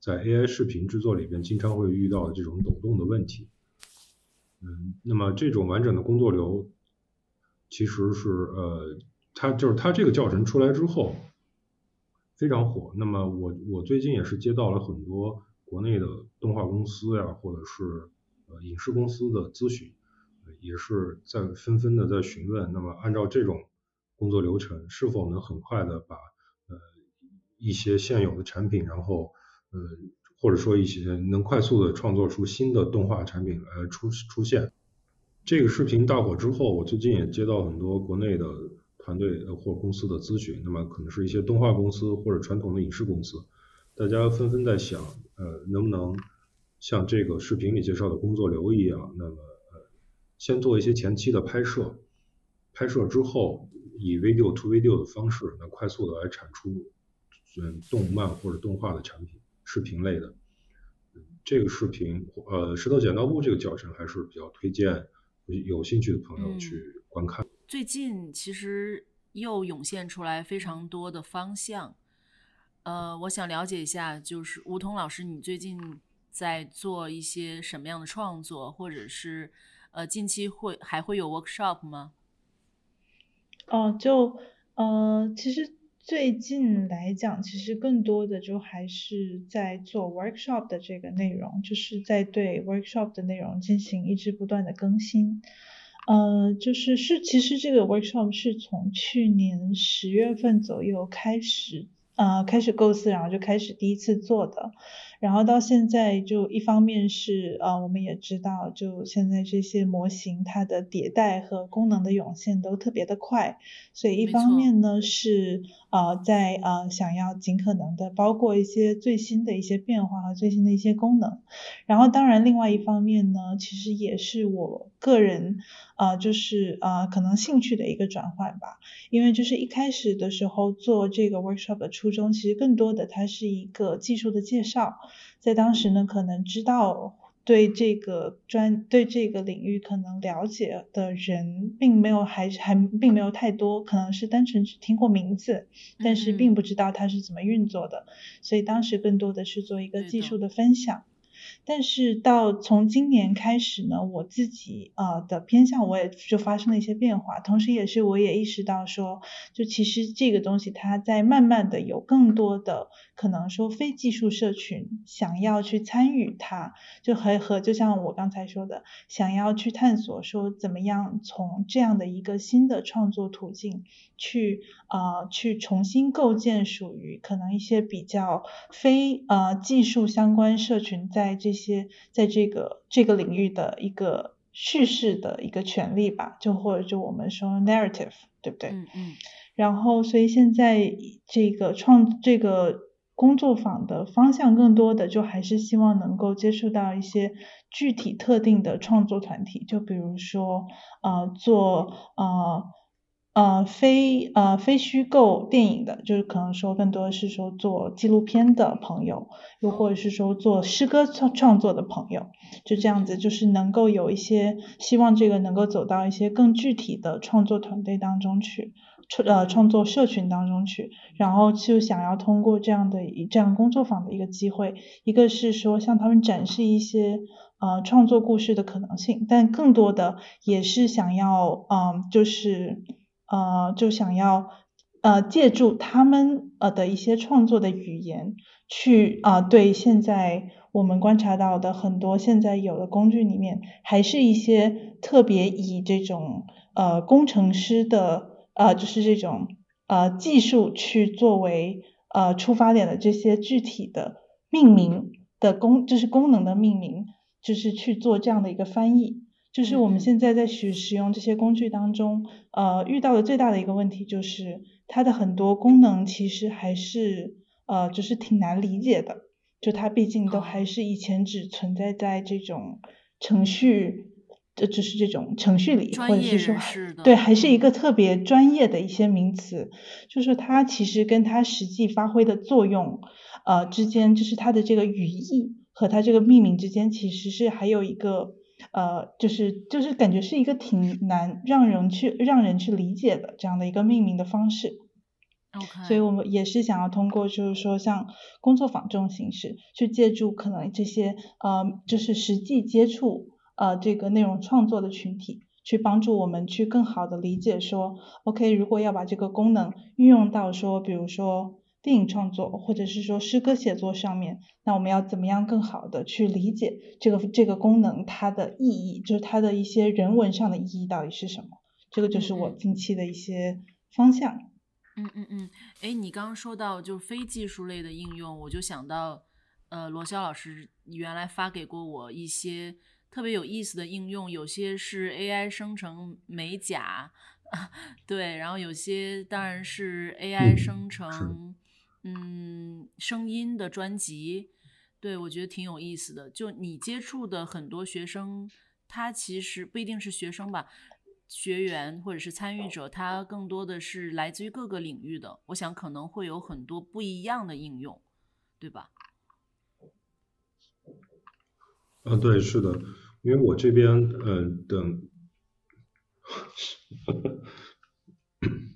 在 AI 视频制作里边经常会遇到的这种抖动的问题。嗯，那么这种完整的工作流，其实是呃，它就是它这个教程出来之后。非常火。那么我我最近也是接到了很多国内的动画公司呀，或者是呃影视公司的咨询，也是在纷纷的在询问。那么按照这种工作流程，是否能很快的把呃一些现有的产品，然后呃或者说一些能快速的创作出新的动画产品来出出现。这个视频大火之后，我最近也接到很多国内的。团队或公司的咨询，那么可能是一些动画公司或者传统的影视公司，大家纷纷在想，呃，能不能像这个视频里介绍的工作流一样，那么，先做一些前期的拍摄，拍摄之后以 video to video 的方式，能快速的来产出嗯动漫或者动画的产品，视频类的。这个视频呃石头剪刀布这个教程还是比较推荐有兴趣的朋友去观看。最近其实又涌现出来非常多的方向，呃，我想了解一下，就是吴彤老师，你最近在做一些什么样的创作，或者是呃，近期会还会有 workshop 吗？哦，就呃，其实最近来讲，其实更多的就还是在做 workshop 的这个内容，就是在对 workshop 的内容进行一直不断的更新。呃，就是是，其实这个 workshop 是从去年十月份左右开始，呃，开始构思，然后就开始第一次做的。然后到现在就一方面是呃我们也知道就现在这些模型它的迭代和功能的涌现都特别的快，所以一方面呢是呃在呃想要尽可能的包括一些最新的一些变化和最新的一些功能，然后当然另外一方面呢其实也是我个人呃就是呃可能兴趣的一个转换吧，因为就是一开始的时候做这个 workshop 的初衷其实更多的它是一个技术的介绍。在当时呢，可能知道对这个专对这个领域可能了解的人，并没有还还并没有太多，可能是单纯只听过名字，但是并不知道它是怎么运作的，所以当时更多的是做一个技术的分享。但是到从今年开始呢，我自己呃的偏向我也就发生了一些变化，同时也是我也意识到说，就其实这个东西它在慢慢的有更多的可能说非技术社群想要去参与它，就和和就像我刚才说的，想要去探索说怎么样从这样的一个新的创作途径去呃去重新构建属于可能一些比较非呃技术相关社群在这。些在这个这个领域的一个叙事的一个权利吧，就或者就我们说 narrative，对不对？嗯嗯。然后，所以现在这个创这个工作坊的方向更多的就还是希望能够接触到一些具体特定的创作团体，就比如说呃做呃。呃，非呃非虚构电影的，就是可能说更多的是说做纪录片的朋友，又或者是说做诗歌创创作的朋友，就这样子，就是能够有一些希望这个能够走到一些更具体的创作团队当中去，创呃创作社群当中去，然后就想要通过这样的一这样工作坊的一个机会，一个是说向他们展示一些呃创作故事的可能性，但更多的也是想要嗯就是。呃，就想要呃借助他们呃的一些创作的语言，去啊对现在我们观察到的很多现在有的工具里面，还是一些特别以这种呃工程师的呃就是这种呃技术去作为呃出发点的这些具体的命名的功，就是功能的命名。就是去做这样的一个翻译。就是我们现在在使使用这些工具当中，呃，遇到的最大的一个问题就是它的很多功能其实还是呃，就是挺难理解的。就它毕竟都还是以前只存在在这种程序，这就是这种程序里，或者是说对，还是一个特别专业的一些名词。就是它其实跟它实际发挥的作用，呃，之间就是它的这个语义和它这个命名之间，其实是还有一个。呃，就是就是感觉是一个挺难让人去让人去理解的这样的一个命名的方式。OK，所以我们也是想要通过就是说像工作坊这种形式，去借助可能这些呃就是实际接触呃这个内容创作的群体，去帮助我们去更好的理解说，OK，如果要把这个功能运用到说，比如说。电影创作或者是说诗歌写作上面，那我们要怎么样更好的去理解这个这个功能它的意义，就是它的一些人文上的意义到底是什么？这个就是我近期的一些方向。嗯嗯嗯，哎，你刚刚说到就非技术类的应用，我就想到，呃，罗霄老师原来发给过我一些特别有意思的应用，有些是 AI 生成美甲，对，然后有些当然是 AI 生成。嗯，声音的专辑，对我觉得挺有意思的。就你接触的很多学生，他其实不一定是学生吧，学员或者是参与者，他更多的是来自于各个领域的。我想可能会有很多不一样的应用，对吧？嗯，对，是的，因为我这边，嗯，等。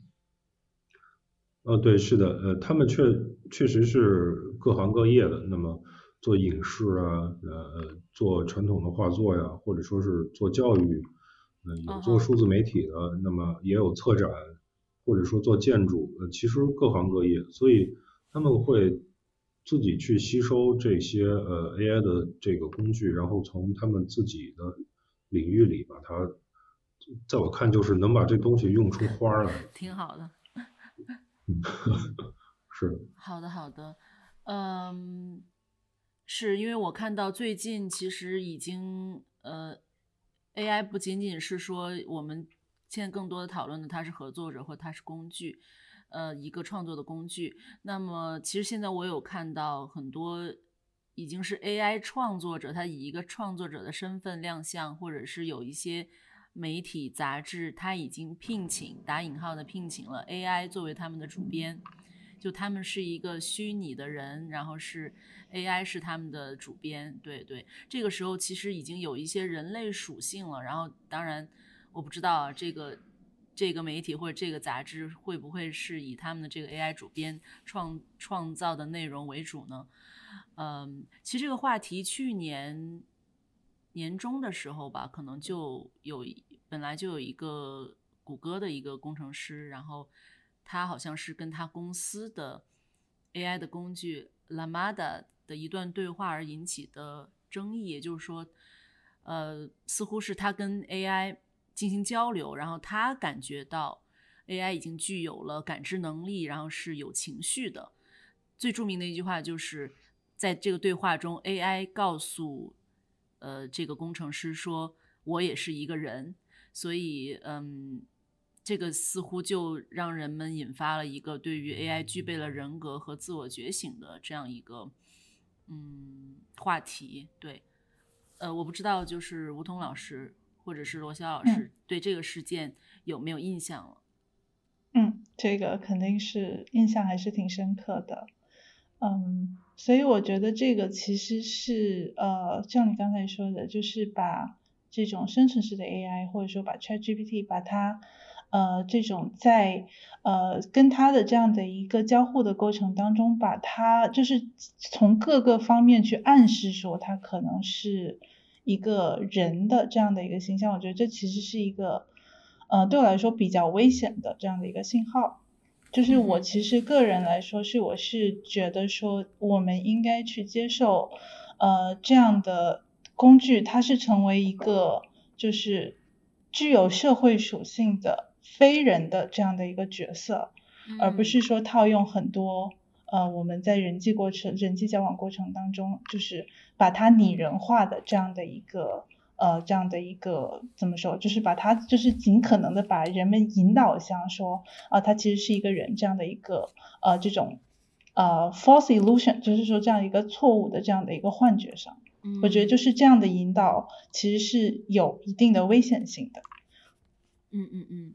呃，对，是的，呃，他们确确实是各行各业的，那么做影视啊，呃，做传统的画作呀，或者说是做教育，嗯，有做数字媒体的，那么也有策展，或者说做建筑，呃，其实各行各业，所以他们会自己去吸收这些呃 AI 的这个工具，然后从他们自己的领域里把它，在我看就是能把这东西用出花来，挺好的。是好的，好的，嗯，是因为我看到最近其实已经呃，AI 不仅仅是说我们现在更多的讨论的它是合作者或它是工具，呃，一个创作的工具。那么其实现在我有看到很多已经是 AI 创作者，他以一个创作者的身份亮相，或者是有一些。媒体杂志，他已经聘请打引号的聘请了 AI 作为他们的主编，就他们是一个虚拟的人，然后是 AI 是他们的主编。对对，这个时候其实已经有一些人类属性了。然后当然，我不知道这个这个媒体或者这个杂志会不会是以他们的这个 AI 主编创创造的内容为主呢？嗯，其实这个话题去年。年终的时候吧，可能就有本来就有一个谷歌的一个工程师，然后他好像是跟他公司的 AI 的工具 Lamada 的一段对话而引起的争议，也就是说，呃，似乎是他跟 AI 进行交流，然后他感觉到 AI 已经具有了感知能力，然后是有情绪的。最著名的一句话就是在这个对话中，AI 告诉。呃，这个工程师说：“我也是一个人，所以，嗯，这个似乎就让人们引发了一个对于 AI 具备了人格和自我觉醒的这样一个，嗯，话题。对，呃，我不知道，就是吴桐老师或者是罗霄老师对这个事件有没有印象了？嗯，这个肯定是印象还是挺深刻的。嗯。所以我觉得这个其实是呃，像你刚才说的，就是把这种生成式的 AI，或者说把 ChatGPT，把它呃这种在呃跟它的这样的一个交互的过程当中，把它就是从各个方面去暗示说它可能是一个人的这样的一个形象。我觉得这其实是一个呃对我来说比较危险的这样的一个信号。就是我其实个人来说，是我是觉得说，我们应该去接受，呃，这样的工具，它是成为一个就是具有社会属性的非人的这样的一个角色，而不是说套用很多呃我们在人际过程、人际交往过程当中，就是把它拟人化的这样的一个呃这样的一个怎么说，就是把它就是尽可能的把人们引导向说啊他其实是一个人这样的一个呃这种呃 false illusion，就是说这样一个错误的这样的一个幻觉上。我觉得就是这样的引导，其实是有一定的危险性的。嗯嗯嗯，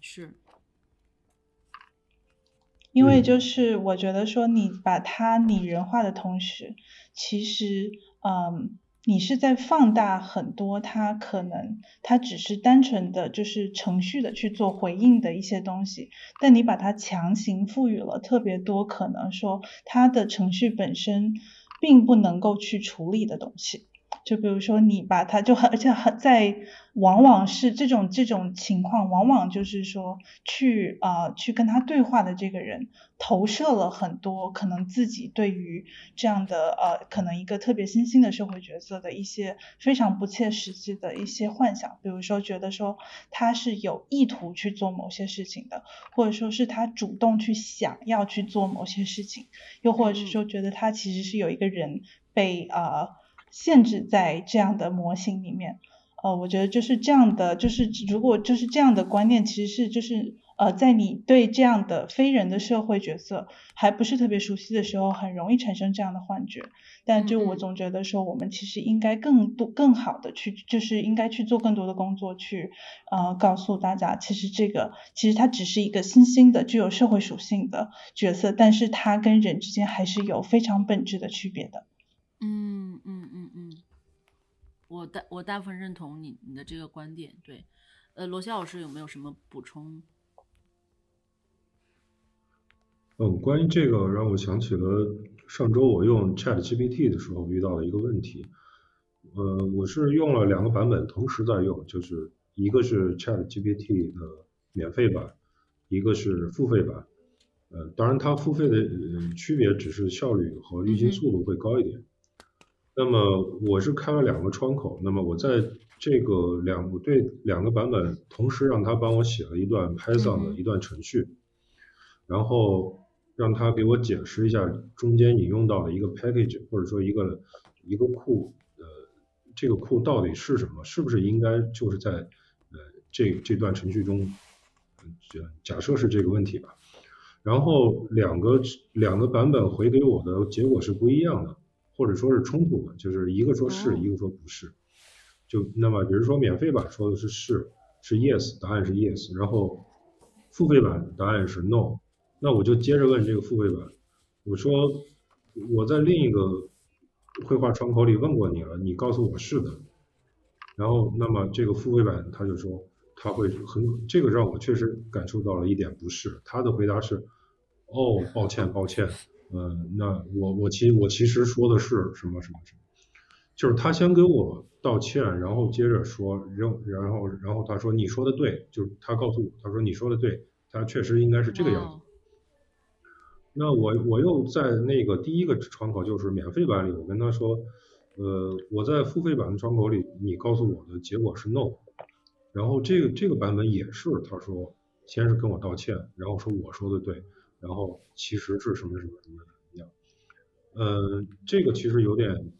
是。因为就是我觉得说你把它拟人化的同时，其实嗯，你是在放大很多他可能他只是单纯的就是程序的去做回应的一些东西，但你把它强行赋予了特别多可能说他的程序本身。并不能够去处理的东西，就比如说你把他就很，而且很在，往往是这种这种情况，往往就是说去啊去跟他对话的这个人投射了很多可能自己对于这样的呃可能一个特别新兴的社会角色的一些非常不切实际的一些幻想，比如说觉得说他是有意图去做某些事情的，或者说是他主动去想要去做某些事情，又或者是说觉得他其实是有一个人被啊。限制在这样的模型里面，呃，我觉得就是这样的，就是如果就是这样的观念，其实是就是呃，在你对这样的非人的社会角色还不是特别熟悉的时候，很容易产生这样的幻觉。但就我总觉得说，我们其实应该更多、更好的去，就是应该去做更多的工作，去呃告诉大家，其实这个其实它只是一个新兴的、具有社会属性的角色，但是它跟人之间还是有非常本质的区别的。我大我大部分认同你你的这个观点，对，呃，罗夏老师有没有什么补充？嗯，关于这个让我想起了上周我用 Chat GPT 的时候遇到的一个问题，呃，我是用了两个版本同时在用，就是一个是 Chat GPT 的免费版，一个是付费版，呃，当然它付费的呃区别只是效率和运行速度会高一点。那么我是开了两个窗口，那么我在这个两我对两个版本同时让他帮我写了一段 Python 的一段程序，然后让他给我解释一下中间引用到的一个 package 或者说一个一个库，呃，这个库到底是什么？是不是应该就是在呃这这段程序中，假假设是这个问题吧。然后两个两个版本回给我的结果是不一样的。或者说是冲突的，就是一个说是，一个说不是。就那么，比如说免费版说的是是，是 yes，答案是 yes，然后付费版答案是 no。那我就接着问这个付费版，我说我在另一个绘画窗口里问过你了，你告诉我是的。然后那么这个付费版他就说他会很，这个让我确实感受到了一点不适。他的回答是，哦，抱歉，抱歉。嗯，那我我其我其实说的是什么什么什么，就是他先跟我道歉，然后接着说，然然后然后他说你说的对，就是他告诉我，他说你说的对，他确实应该是这个样子。那我我又在那个第一个窗口，就是免费版里，我跟他说，呃，我在付费版的窗口里，你告诉我的结果是 no，然后这个这个版本也是，他说先是跟我道歉，然后说我说的对。然后其实是什么什么什么一样，嗯，这个其实有点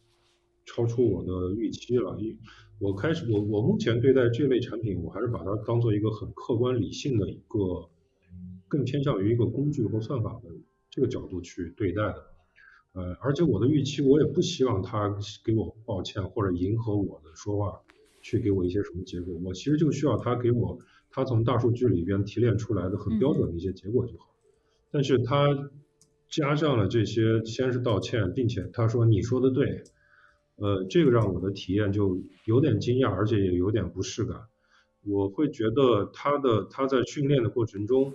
超出我的预期了。因我开始我我目前对待这类产品，我还是把它当做一个很客观理性的一个，更偏向于一个工具和算法的这个角度去对待的。呃，而且我的预期，我也不希望他给我抱歉或者迎合我的说话，去给我一些什么结果。我其实就需要他给我他从大数据里边提炼出来的很标准的一些结果就好。但是他加上了这些，先是道歉，并且他说你说的对，呃，这个让我的体验就有点惊讶，而且也有点不适感。我会觉得他的他在训练的过程中，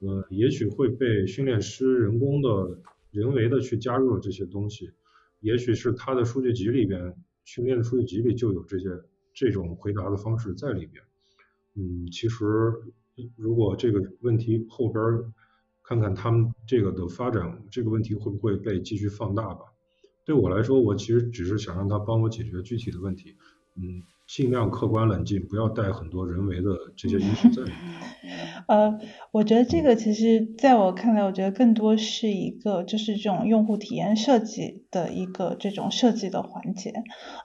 呃，也许会被训练师人工的、人为的去加入了这些东西，也许是他的数据集里边训练的数据集里就有这些这种回答的方式在里边。嗯，其实如果这个问题后边。看看他们这个的发展，这个问题会不会被继续放大吧？对我来说，我其实只是想让他帮我解决具体的问题。嗯，尽量客观冷静，不要带很多人为的这些因素在里面。呃，我觉得这个其实在我看来，我觉得更多是一个就是这种用户体验设计的一个这种设计的环节。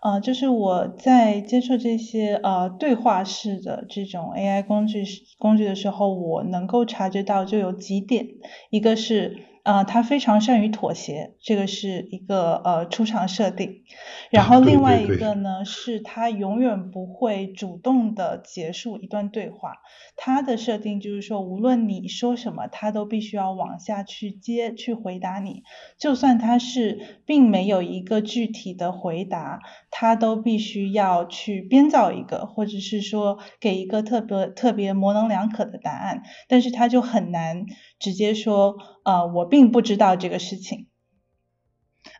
呃，就是我在接触这些呃对话式的这种 AI 工具工具的时候，我能够察觉到就有几点，一个是。呃，他非常善于妥协，这个是一个呃出场设定。然后另外一个呢，是他永远不会主动的结束一段对话。他的设定就是说，无论你说什么，他都必须要往下去接去回答你。就算他是并没有一个具体的回答，他都必须要去编造一个，或者是说给一个特别特别模棱两可的答案。但是他就很难直接说，啊，我并不知道这个事情。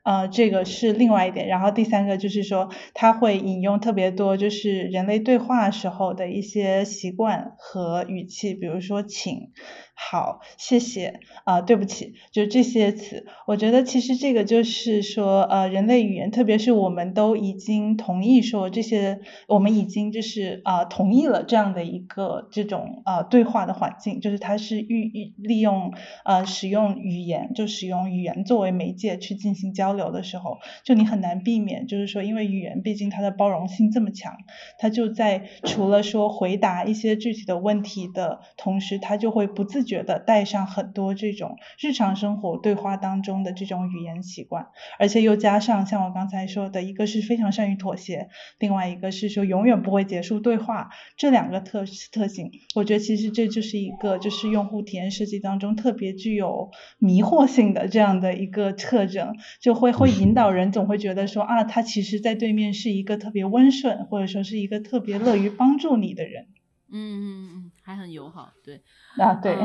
呃，这个是另外一点，然后第三个就是说，他会引用特别多，就是人类对话时候的一些习惯和语气，比如说请。好，谢谢啊，对不起，就这些词，我觉得其实这个就是说，呃，人类语言，特别是我们都已经同意说这些，我们已经就是啊同意了这样的一个这种啊对话的环境，就是它是预预利用呃使用语言，就使用语言作为媒介去进行交流的时候，就你很难避免，就是说，因为语言毕竟它的包容性这么强，它就在除了说回答一些具体的问题的同时，它就会不自觉的带上很多这种日常生活对话当中的这种语言习惯，而且又加上像我刚才说的，一个是非常善于妥协，另外一个是说永远不会结束对话，这两个特特性，我觉得其实这就是一个就是用户体验设计当中特别具有迷惑性的这样的一个特征，就会会会。引导人总会觉得说啊，他其实在对面是一个特别温顺，或者说是一个特别乐于帮助你的人。嗯嗯嗯，还很友好，对，啊对，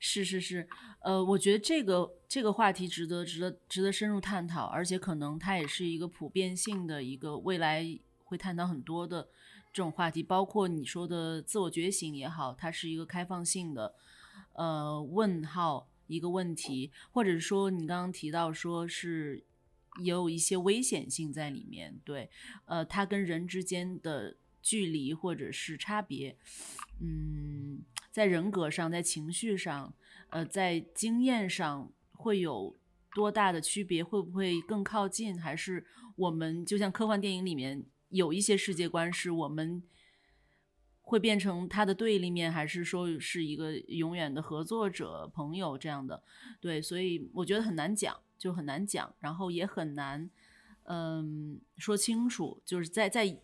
是是是，呃，我觉得这个这个话题值得值得值得深入探讨，而且可能它也是一个普遍性的一个未来会探讨很多的这种话题，包括你说的自我觉醒也好，它是一个开放性的呃问号一个问题，或者说你刚刚提到说是也有一些危险性在里面，对，呃，它跟人之间的。距离或者是差别，嗯，在人格上，在情绪上，呃，在经验上会有多大的区别？会不会更靠近？还是我们就像科幻电影里面有一些世界观，是我们会变成他的对立面，还是说是一个永远的合作者、朋友这样的？对，所以我觉得很难讲，就很难讲，然后也很难，嗯，说清楚，就是在在。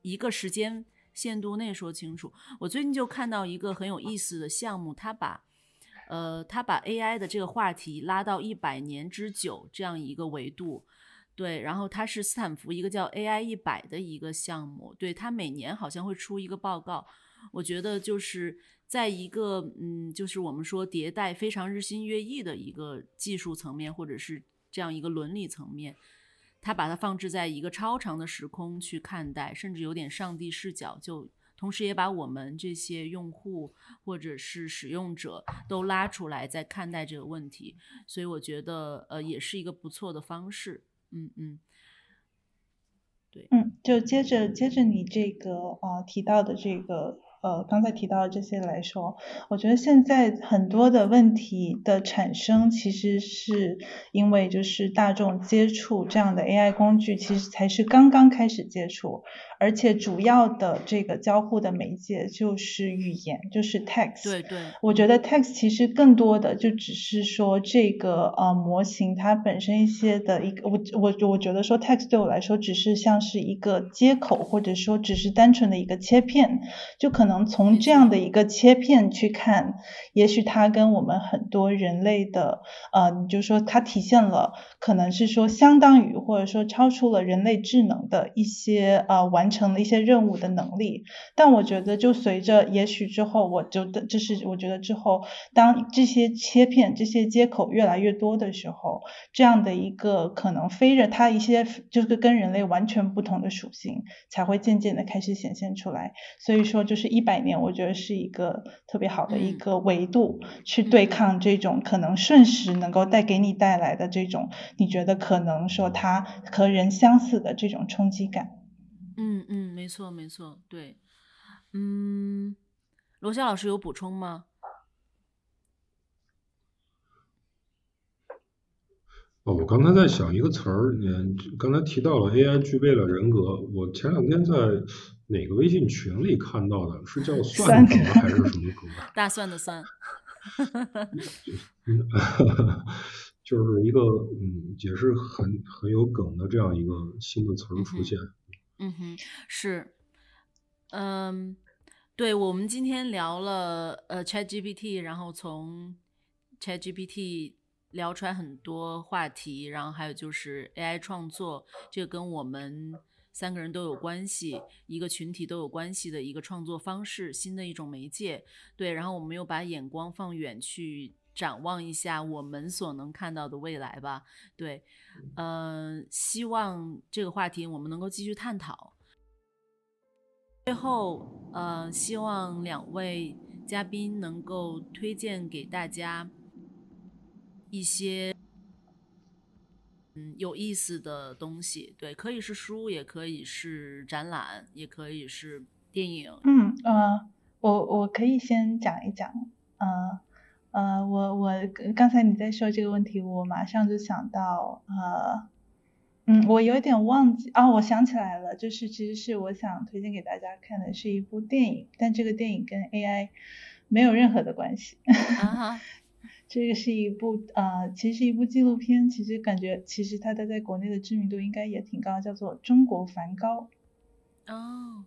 一个时间限度内说清楚。我最近就看到一个很有意思的项目，他把，呃，他把 AI 的这个话题拉到一百年之久这样一个维度，对，然后它是斯坦福一个叫 AI 一百的一个项目，对，它每年好像会出一个报告。我觉得就是在一个，嗯，就是我们说迭代非常日新月异的一个技术层面，或者是这样一个伦理层面。他把它放置在一个超长的时空去看待，甚至有点上帝视角，就同时也把我们这些用户或者是使用者都拉出来在看待这个问题，所以我觉得呃也是一个不错的方式，嗯嗯，对，嗯，就接着接着你这个呃提到的这个。呃，刚才提到的这些来说，我觉得现在很多的问题的产生，其实是因为就是大众接触这样的 AI 工具，其实才是刚刚开始接触。而且主要的这个交互的媒介就是语言，就是 text。对对。我觉得 text 其实更多的就只是说这个呃模型它本身一些的一个，我我我觉得说 text 对我来说只是像是一个接口，或者说只是单纯的一个切片，就可能从这样的一个切片去看，也许它跟我们很多人类的呃，你就说它体现了可能是说相当于或者说超出了人类智能的一些呃完。完成了一些任务的能力，但我觉得就随着也许之后，我就的就是我觉得之后，当这些切片、这些接口越来越多的时候，这样的一个可能飞着它一些就是跟人类完全不同的属性，才会渐渐的开始显现出来。所以说，就是一百年，我觉得是一个特别好的一个维度，去对抗这种可能瞬时能够带给你带来的这种你觉得可能说它和人相似的这种冲击感。嗯嗯，没错没错，对，嗯，罗夏老师有补充吗？哦，我刚才在想一个词儿，嗯刚才提到了 AI 具备了人格，我前两天在哪个微信群里看到的，是叫 算格还是什么格？大蒜的蒜。就是一个嗯，也是很很有梗的这样一个新的词儿出现。嗯嗯哼，是，嗯，对，我们今天聊了呃 ChatGPT，然后从 ChatGPT 聊出来很多话题，然后还有就是 AI 创作，这个跟我们三个人都有关系，一个群体都有关系的一个创作方式，新的一种媒介。对，然后我们又把眼光放远去。展望一下我们所能看到的未来吧。对，嗯，希望这个话题我们能够继续探讨。最后，呃，希望两位嘉宾能够推荐给大家一些嗯有意思的东西。对，可以是书，也可以是展览，也可以是电影。嗯，呃，我我可以先讲一讲，呃。呃，我我刚才你在说这个问题，我马上就想到，呃，嗯，我有点忘记啊，我想起来了，就是其实是我想推荐给大家看的是一部电影，但这个电影跟 AI 没有任何的关系。这个是一部呃，其实是一部纪录片，其实感觉其实它的在国内的知名度应该也挺高，叫做《中国梵高》。哦。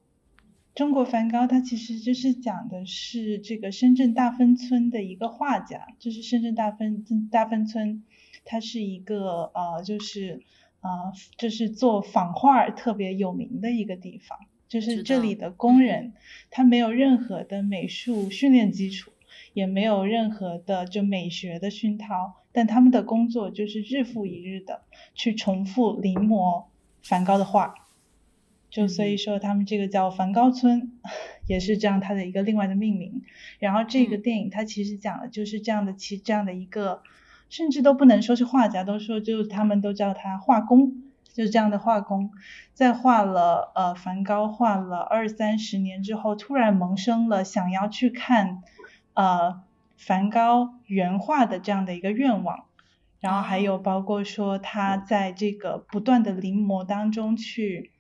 中国梵高，他其实就是讲的是这个深圳大芬村的一个画家，就是深圳大芬大芬村，它是一个呃，就是呃，就是做仿画特别有名的一个地方，就是这里的工人，他没有任何的美术训练基础，也没有任何的就美学的熏陶，但他们的工作就是日复一日的去重复临摹梵高的画。就所以说，他们这个叫梵高村，也是这样，它的一个另外的命名。然后这个电影它其实讲的就是这样的，其这样的一个，甚至都不能说是画家，都说就他们都叫他画工，就是这样的画工，在画了呃梵高画了二三十年之后，突然萌生了想要去看呃梵高原画的这样的一个愿望。然后还有包括说他在这个不断的临摹当中去。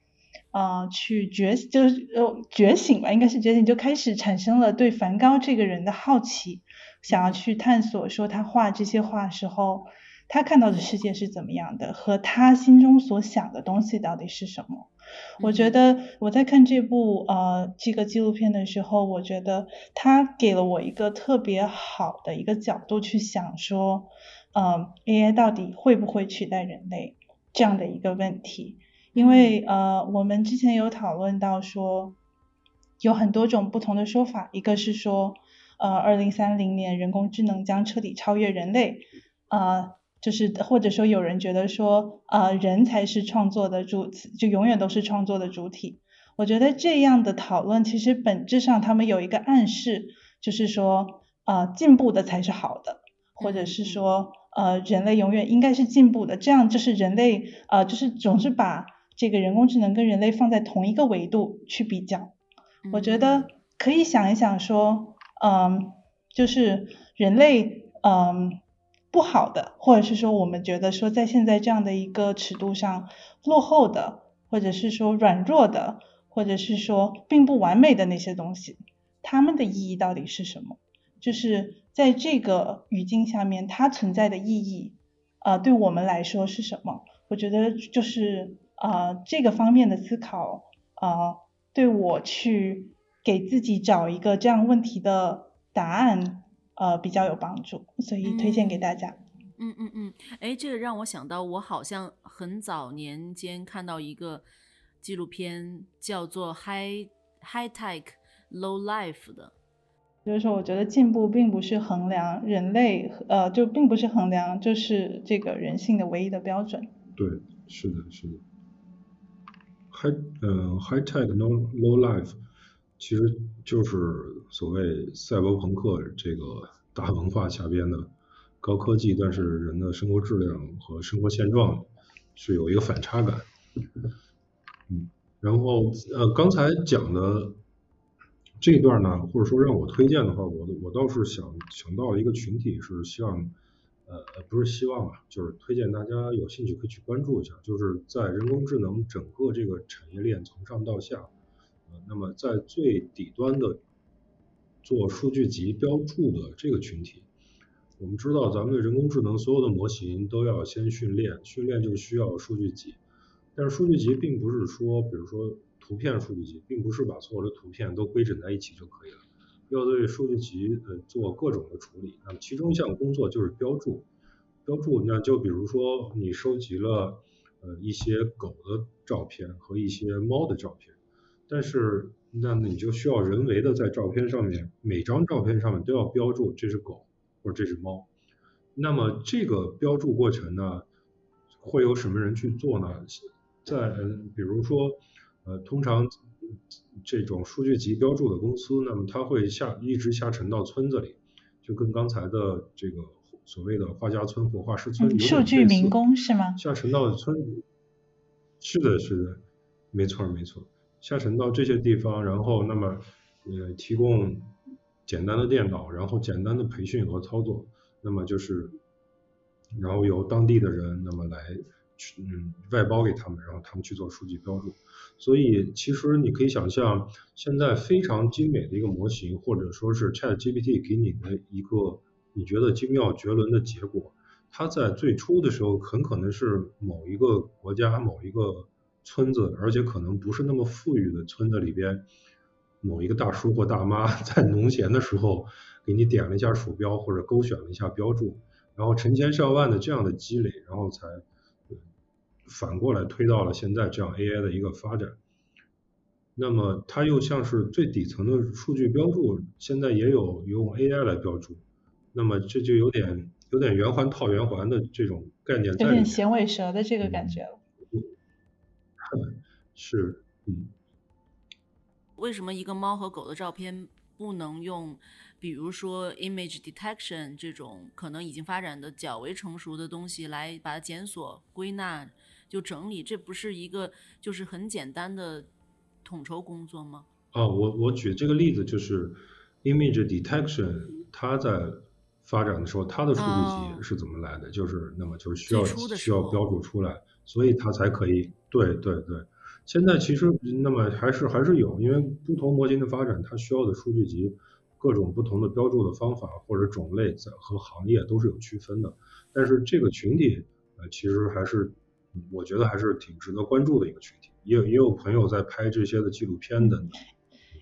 呃，去觉就是呃觉醒吧，应该是觉醒，就开始产生了对梵高这个人的好奇，想要去探索，说他画这些画时候，他看到的世界是怎么样的，和他心中所想的东西到底是什么？我觉得我在看这部呃这个纪录片的时候，我觉得他给了我一个特别好的一个角度去想说，呃 AI 到底会不会取代人类这样的一个问题。因为呃，我们之前有讨论到说，有很多种不同的说法，一个是说，呃，二零三零年人工智能将彻底超越人类，呃，就是或者说有人觉得说，呃，人才是创作的主，就永远都是创作的主体。我觉得这样的讨论其实本质上他们有一个暗示，就是说，呃，进步的才是好的，或者是说，呃，人类永远应该是进步的，这样就是人类，呃，就是总是把这个人工智能跟人类放在同一个维度去比较，我觉得可以想一想说，嗯，就是人类，嗯，不好的，或者是说我们觉得说在现在这样的一个尺度上落后的，或者是说软弱的，或者是说并不完美的那些东西，它们的意义到底是什么？就是在这个语境下面，它存在的意义，呃，对我们来说是什么？我觉得就是。呃，这个方面的思考，呃，对我去给自己找一个这样问题的答案，呃，比较有帮助，所以推荐给大家。嗯嗯嗯，哎，这个让我想到，我好像很早年间看到一个纪录片，叫做《High High Tech Low Life》的。就是说，我觉得进步并不是衡量人类，呃，就并不是衡量就是这个人性的唯一的标准。对，是的，是的。High 嗯 high tech no low life 其实就是所谓赛博朋克这个大文化下边的高科技，但是人的生活质量和生活现状是有一个反差感。嗯，然后呃，刚才讲的这段呢，或者说让我推荐的话，我我倒是想想到一个群体，是像呃不是希望啊，就是推荐大家有兴趣可以去关注一下，就是在人工智能整个这个产业链从上到下，呃，那么在最底端的做数据集标注的这个群体，我们知道咱们的人工智能所有的模型都要先训练，训练就需要数据集。但是数据集并不是说，比如说图片数据集，并不是把所有的图片都规整在一起就可以了，要对数据集呃做各种的处理。那么其中一项工作就是标注，标注那就比如说你收集了呃一些狗的照片和一些猫的照片，但是那你就需要人为的在照片上面每张照片上面都要标注这是狗或者这是猫。那么这个标注过程呢，会有什么人去做呢？在嗯，比如说，呃，通常这种数据集标注的公司，那么它会下一直下沉到村子里，就跟刚才的这个所谓的画家村或画师村有数据民工是吗？下沉到村里，是的，是的，没错没错，下沉到这些地方，然后那么呃提供简单的电脑，然后简单的培训和操作，那么就是，然后由当地的人那么来。嗯，外包给他们，然后他们去做数据标注。所以其实你可以想象，现在非常精美的一个模型，或者说是 Chat GPT 给你的一个你觉得精妙绝伦的结果，它在最初的时候很可能是某一个国家、某一个村子，而且可能不是那么富裕的村子里边，某一个大叔或大妈 在农闲的时候给你点了一下鼠标或者勾选了一下标注，然后成千上万的这样的积累，然后才。反过来推到了现在这样 AI 的一个发展，那么它又像是最底层的数据标注，现在也有用 AI 来标注，那么这就有点有点圆环套圆环的这种概念在有点衔尾蛇的这个感觉了。是，嗯。为什么一个猫和狗的照片不能用，比如说 image detection 这种可能已经发展的较为成熟的东西来把它检索归纳？就整理，这不是一个就是很简单的统筹工作吗？哦，我我举这个例子就是 image detection，它在发展的时候，它的数据集是怎么来的？就是那么就是需要需要标注出来，所以它才可以。对对对，现在其实那么还是还是有，因为不同模型的发展，它需要的数据集各种不同的标注的方法或者种类在和行业都是有区分的。但是这个群体呃其实还是。我觉得还是挺值得关注的一个群体，也有也有朋友在拍这些的纪录片的。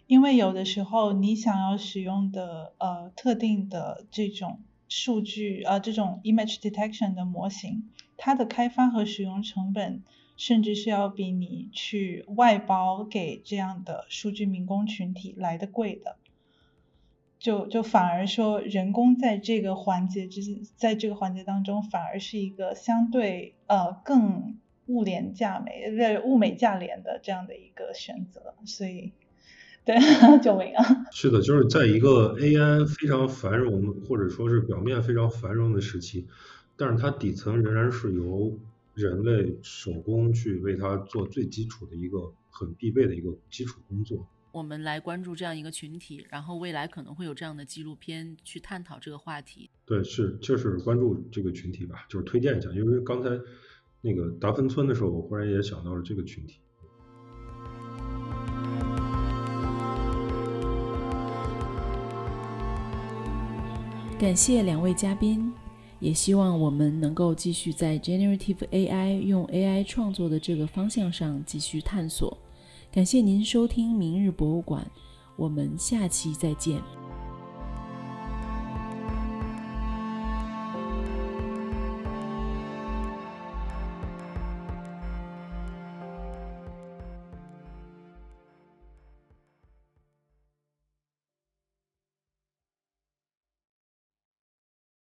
因为有的时候你想要使用的呃特定的这种数据呃这种 image detection 的模型，它的开发和使用成本甚至是要比你去外包给这样的数据民工群体来的贵的。就就反而说，人工在这个环节之，在这个环节当中，反而是一个相对呃更物廉价美，呃物美价廉的这样的一个选择。所以，对，救命啊！是的，就是在一个 AI 非常繁荣，或者说是表面非常繁荣的时期，但是它底层仍然是由人类手工去为它做最基础的一个很必备的一个基础工作。我们来关注这样一个群体，然后未来可能会有这样的纪录片去探讨这个话题。对，是就是关注这个群体吧，就是推荐一下，因为刚才那个达芬村的时候，我忽然也想到了这个群体。感谢两位嘉宾，也希望我们能够继续在 generative AI 用 AI 创作的这个方向上继续探索。感谢您收听《明日博物馆》，我们下期再见。